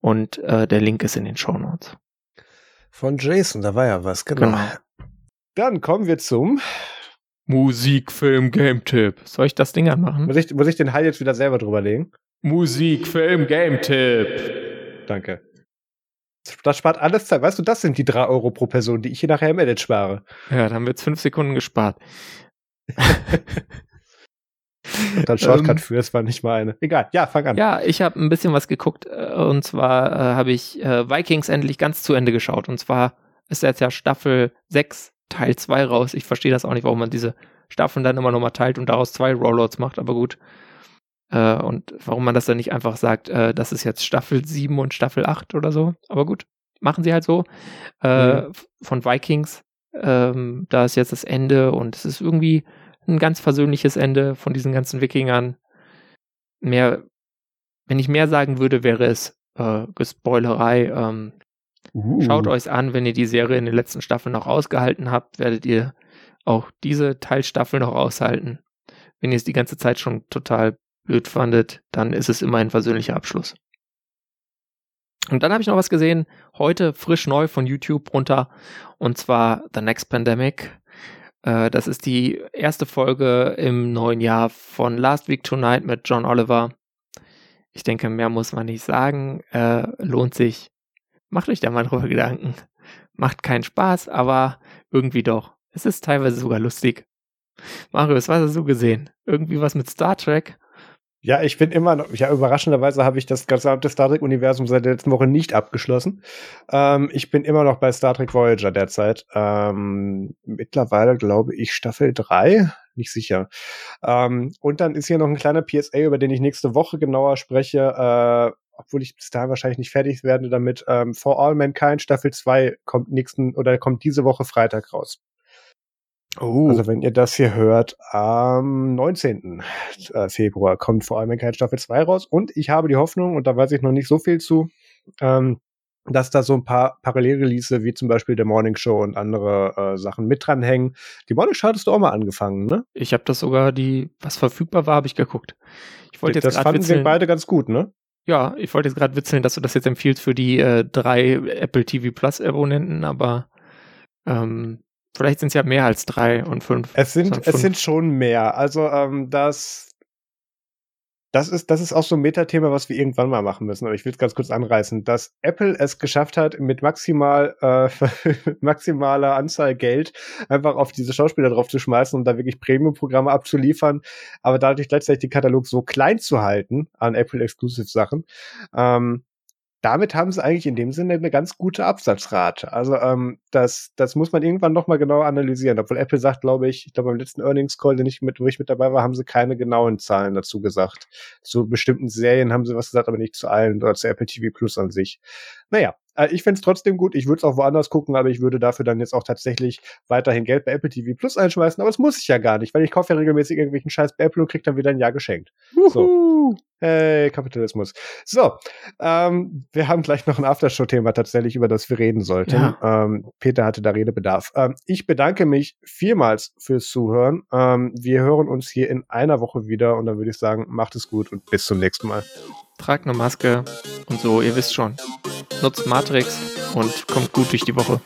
und äh, der Link ist in den Show Notes. Von Jason, da war ja was, genau. genau. Dann kommen wir zum Musik, Film, Game Tipp. Soll ich das Ding anmachen? Muss ich, muss ich den Hall jetzt wieder selber drüberlegen? Musik, Film, Game Tipp. Danke. Das spart alles Zeit. Weißt du, das sind die drei Euro pro Person, die ich hier nachher im Edit spare. Ja, dann haben wir jetzt fünf Sekunden gespart. Und dann Shortcut ähm, für, es war nicht mal eine. Egal, ja, fang an. Ja, ich habe ein bisschen was geguckt äh, und zwar äh, habe ich äh, Vikings endlich ganz zu Ende geschaut und zwar ist jetzt ja Staffel 6 Teil 2 raus. Ich verstehe das auch nicht, warum man diese Staffeln dann immer nochmal teilt und daraus zwei Rollouts macht, aber gut. Äh, und warum man das dann nicht einfach sagt, äh, das ist jetzt Staffel 7 und Staffel 8 oder so. Aber gut, machen sie halt so. Äh, mhm. Von Vikings. Ähm, da ist jetzt das Ende und es ist irgendwie ein ganz versöhnliches Ende von diesen ganzen Wikingern. Mehr, wenn ich mehr sagen würde, wäre es äh, Gespoilerei. Ähm, uh. Schaut euch an, wenn ihr die Serie in den letzten Staffeln noch ausgehalten habt, werdet ihr auch diese Teilstaffel noch aushalten. Wenn ihr es die ganze Zeit schon total blöd fandet, dann ist es immer ein versöhnlicher Abschluss. Und dann habe ich noch was gesehen, heute frisch neu von YouTube runter, und zwar The Next Pandemic. Äh, das ist die erste Folge im neuen Jahr von Last Week Tonight mit John Oliver. Ich denke, mehr muss man nicht sagen. Äh, lohnt sich. Macht euch da mal drüber Gedanken. Macht keinen Spaß, aber irgendwie doch. Es ist teilweise sogar lustig. Marius, was hast du gesehen? Irgendwie was mit Star Trek? Ja, ich bin immer noch, ja, überraschenderweise habe ich das gesamte Star Trek-Universum seit der letzten Woche nicht abgeschlossen. Ähm, ich bin immer noch bei Star Trek Voyager derzeit. Ähm, mittlerweile glaube ich Staffel 3, nicht sicher. Ähm, und dann ist hier noch ein kleiner PSA, über den ich nächste Woche genauer spreche, äh, obwohl ich bis dahin wahrscheinlich nicht fertig werde damit. Ähm, For All Mankind Staffel 2 kommt nächsten oder kommt diese Woche Freitag raus. Oh. Also wenn ihr das hier hört, am 19. Äh, Februar kommt vor allem kein Staffel 2 raus und ich habe die Hoffnung, und da weiß ich noch nicht so viel zu, ähm, dass da so ein paar Parallelrelease wie zum Beispiel der Morning Show und andere äh, Sachen mit dranhängen. Die Morning Show hattest du auch mal angefangen, ne? Ich habe das sogar, die, was verfügbar war, habe ich geguckt. Ich wollte jetzt das fanden witzeln, wir beide ganz gut, ne? Ja, ich wollte jetzt gerade witzeln, dass du das jetzt empfiehlst für die äh, drei Apple TV Plus Abonnenten, aber ähm, Vielleicht sind es ja mehr als drei und fünf. Es sind, es sind schon mehr. Also ähm, das, das ist, das ist auch so ein Metathema, was wir irgendwann mal machen müssen. Aber ich will es ganz kurz anreißen, dass Apple es geschafft hat, mit maximal äh, maximaler Anzahl Geld einfach auf diese Schauspieler drauf zu schmeißen und da wirklich Premium-Programme abzuliefern, aber dadurch gleichzeitig den Katalog so klein zu halten an Apple Exclusive Sachen, ähm, damit haben sie eigentlich in dem Sinne eine ganz gute Absatzrate. Also ähm, das, das muss man irgendwann noch mal genauer analysieren. Obwohl Apple sagt, glaube ich, ich glaube beim letzten Earnings Call, den ich mit, wo ich mit dabei war, haben sie keine genauen Zahlen dazu gesagt. Zu bestimmten Serien haben sie was gesagt, aber nicht zu allen oder zu Apple TV Plus an sich. Naja, äh, ich fände es trotzdem gut. Ich würde es auch woanders gucken, aber ich würde dafür dann jetzt auch tatsächlich weiterhin Geld bei Apple TV Plus einschmeißen. Aber das muss ich ja gar nicht, weil ich kaufe ja regelmäßig irgendwelchen Scheiß bei Apple und krieg dann wieder ein Jahr geschenkt. Juhu. So. Hey, Kapitalismus. So, ähm, wir haben gleich noch ein Aftershow-Thema tatsächlich, über das wir reden sollten. Ja. Ähm, Peter hatte da Redebedarf. Ähm, ich bedanke mich vielmals fürs Zuhören. Ähm, wir hören uns hier in einer Woche wieder und dann würde ich sagen, macht es gut und bis zum nächsten Mal. Tragt eine Maske und so, ihr wisst schon. Nutzt Matrix und kommt gut durch die Woche.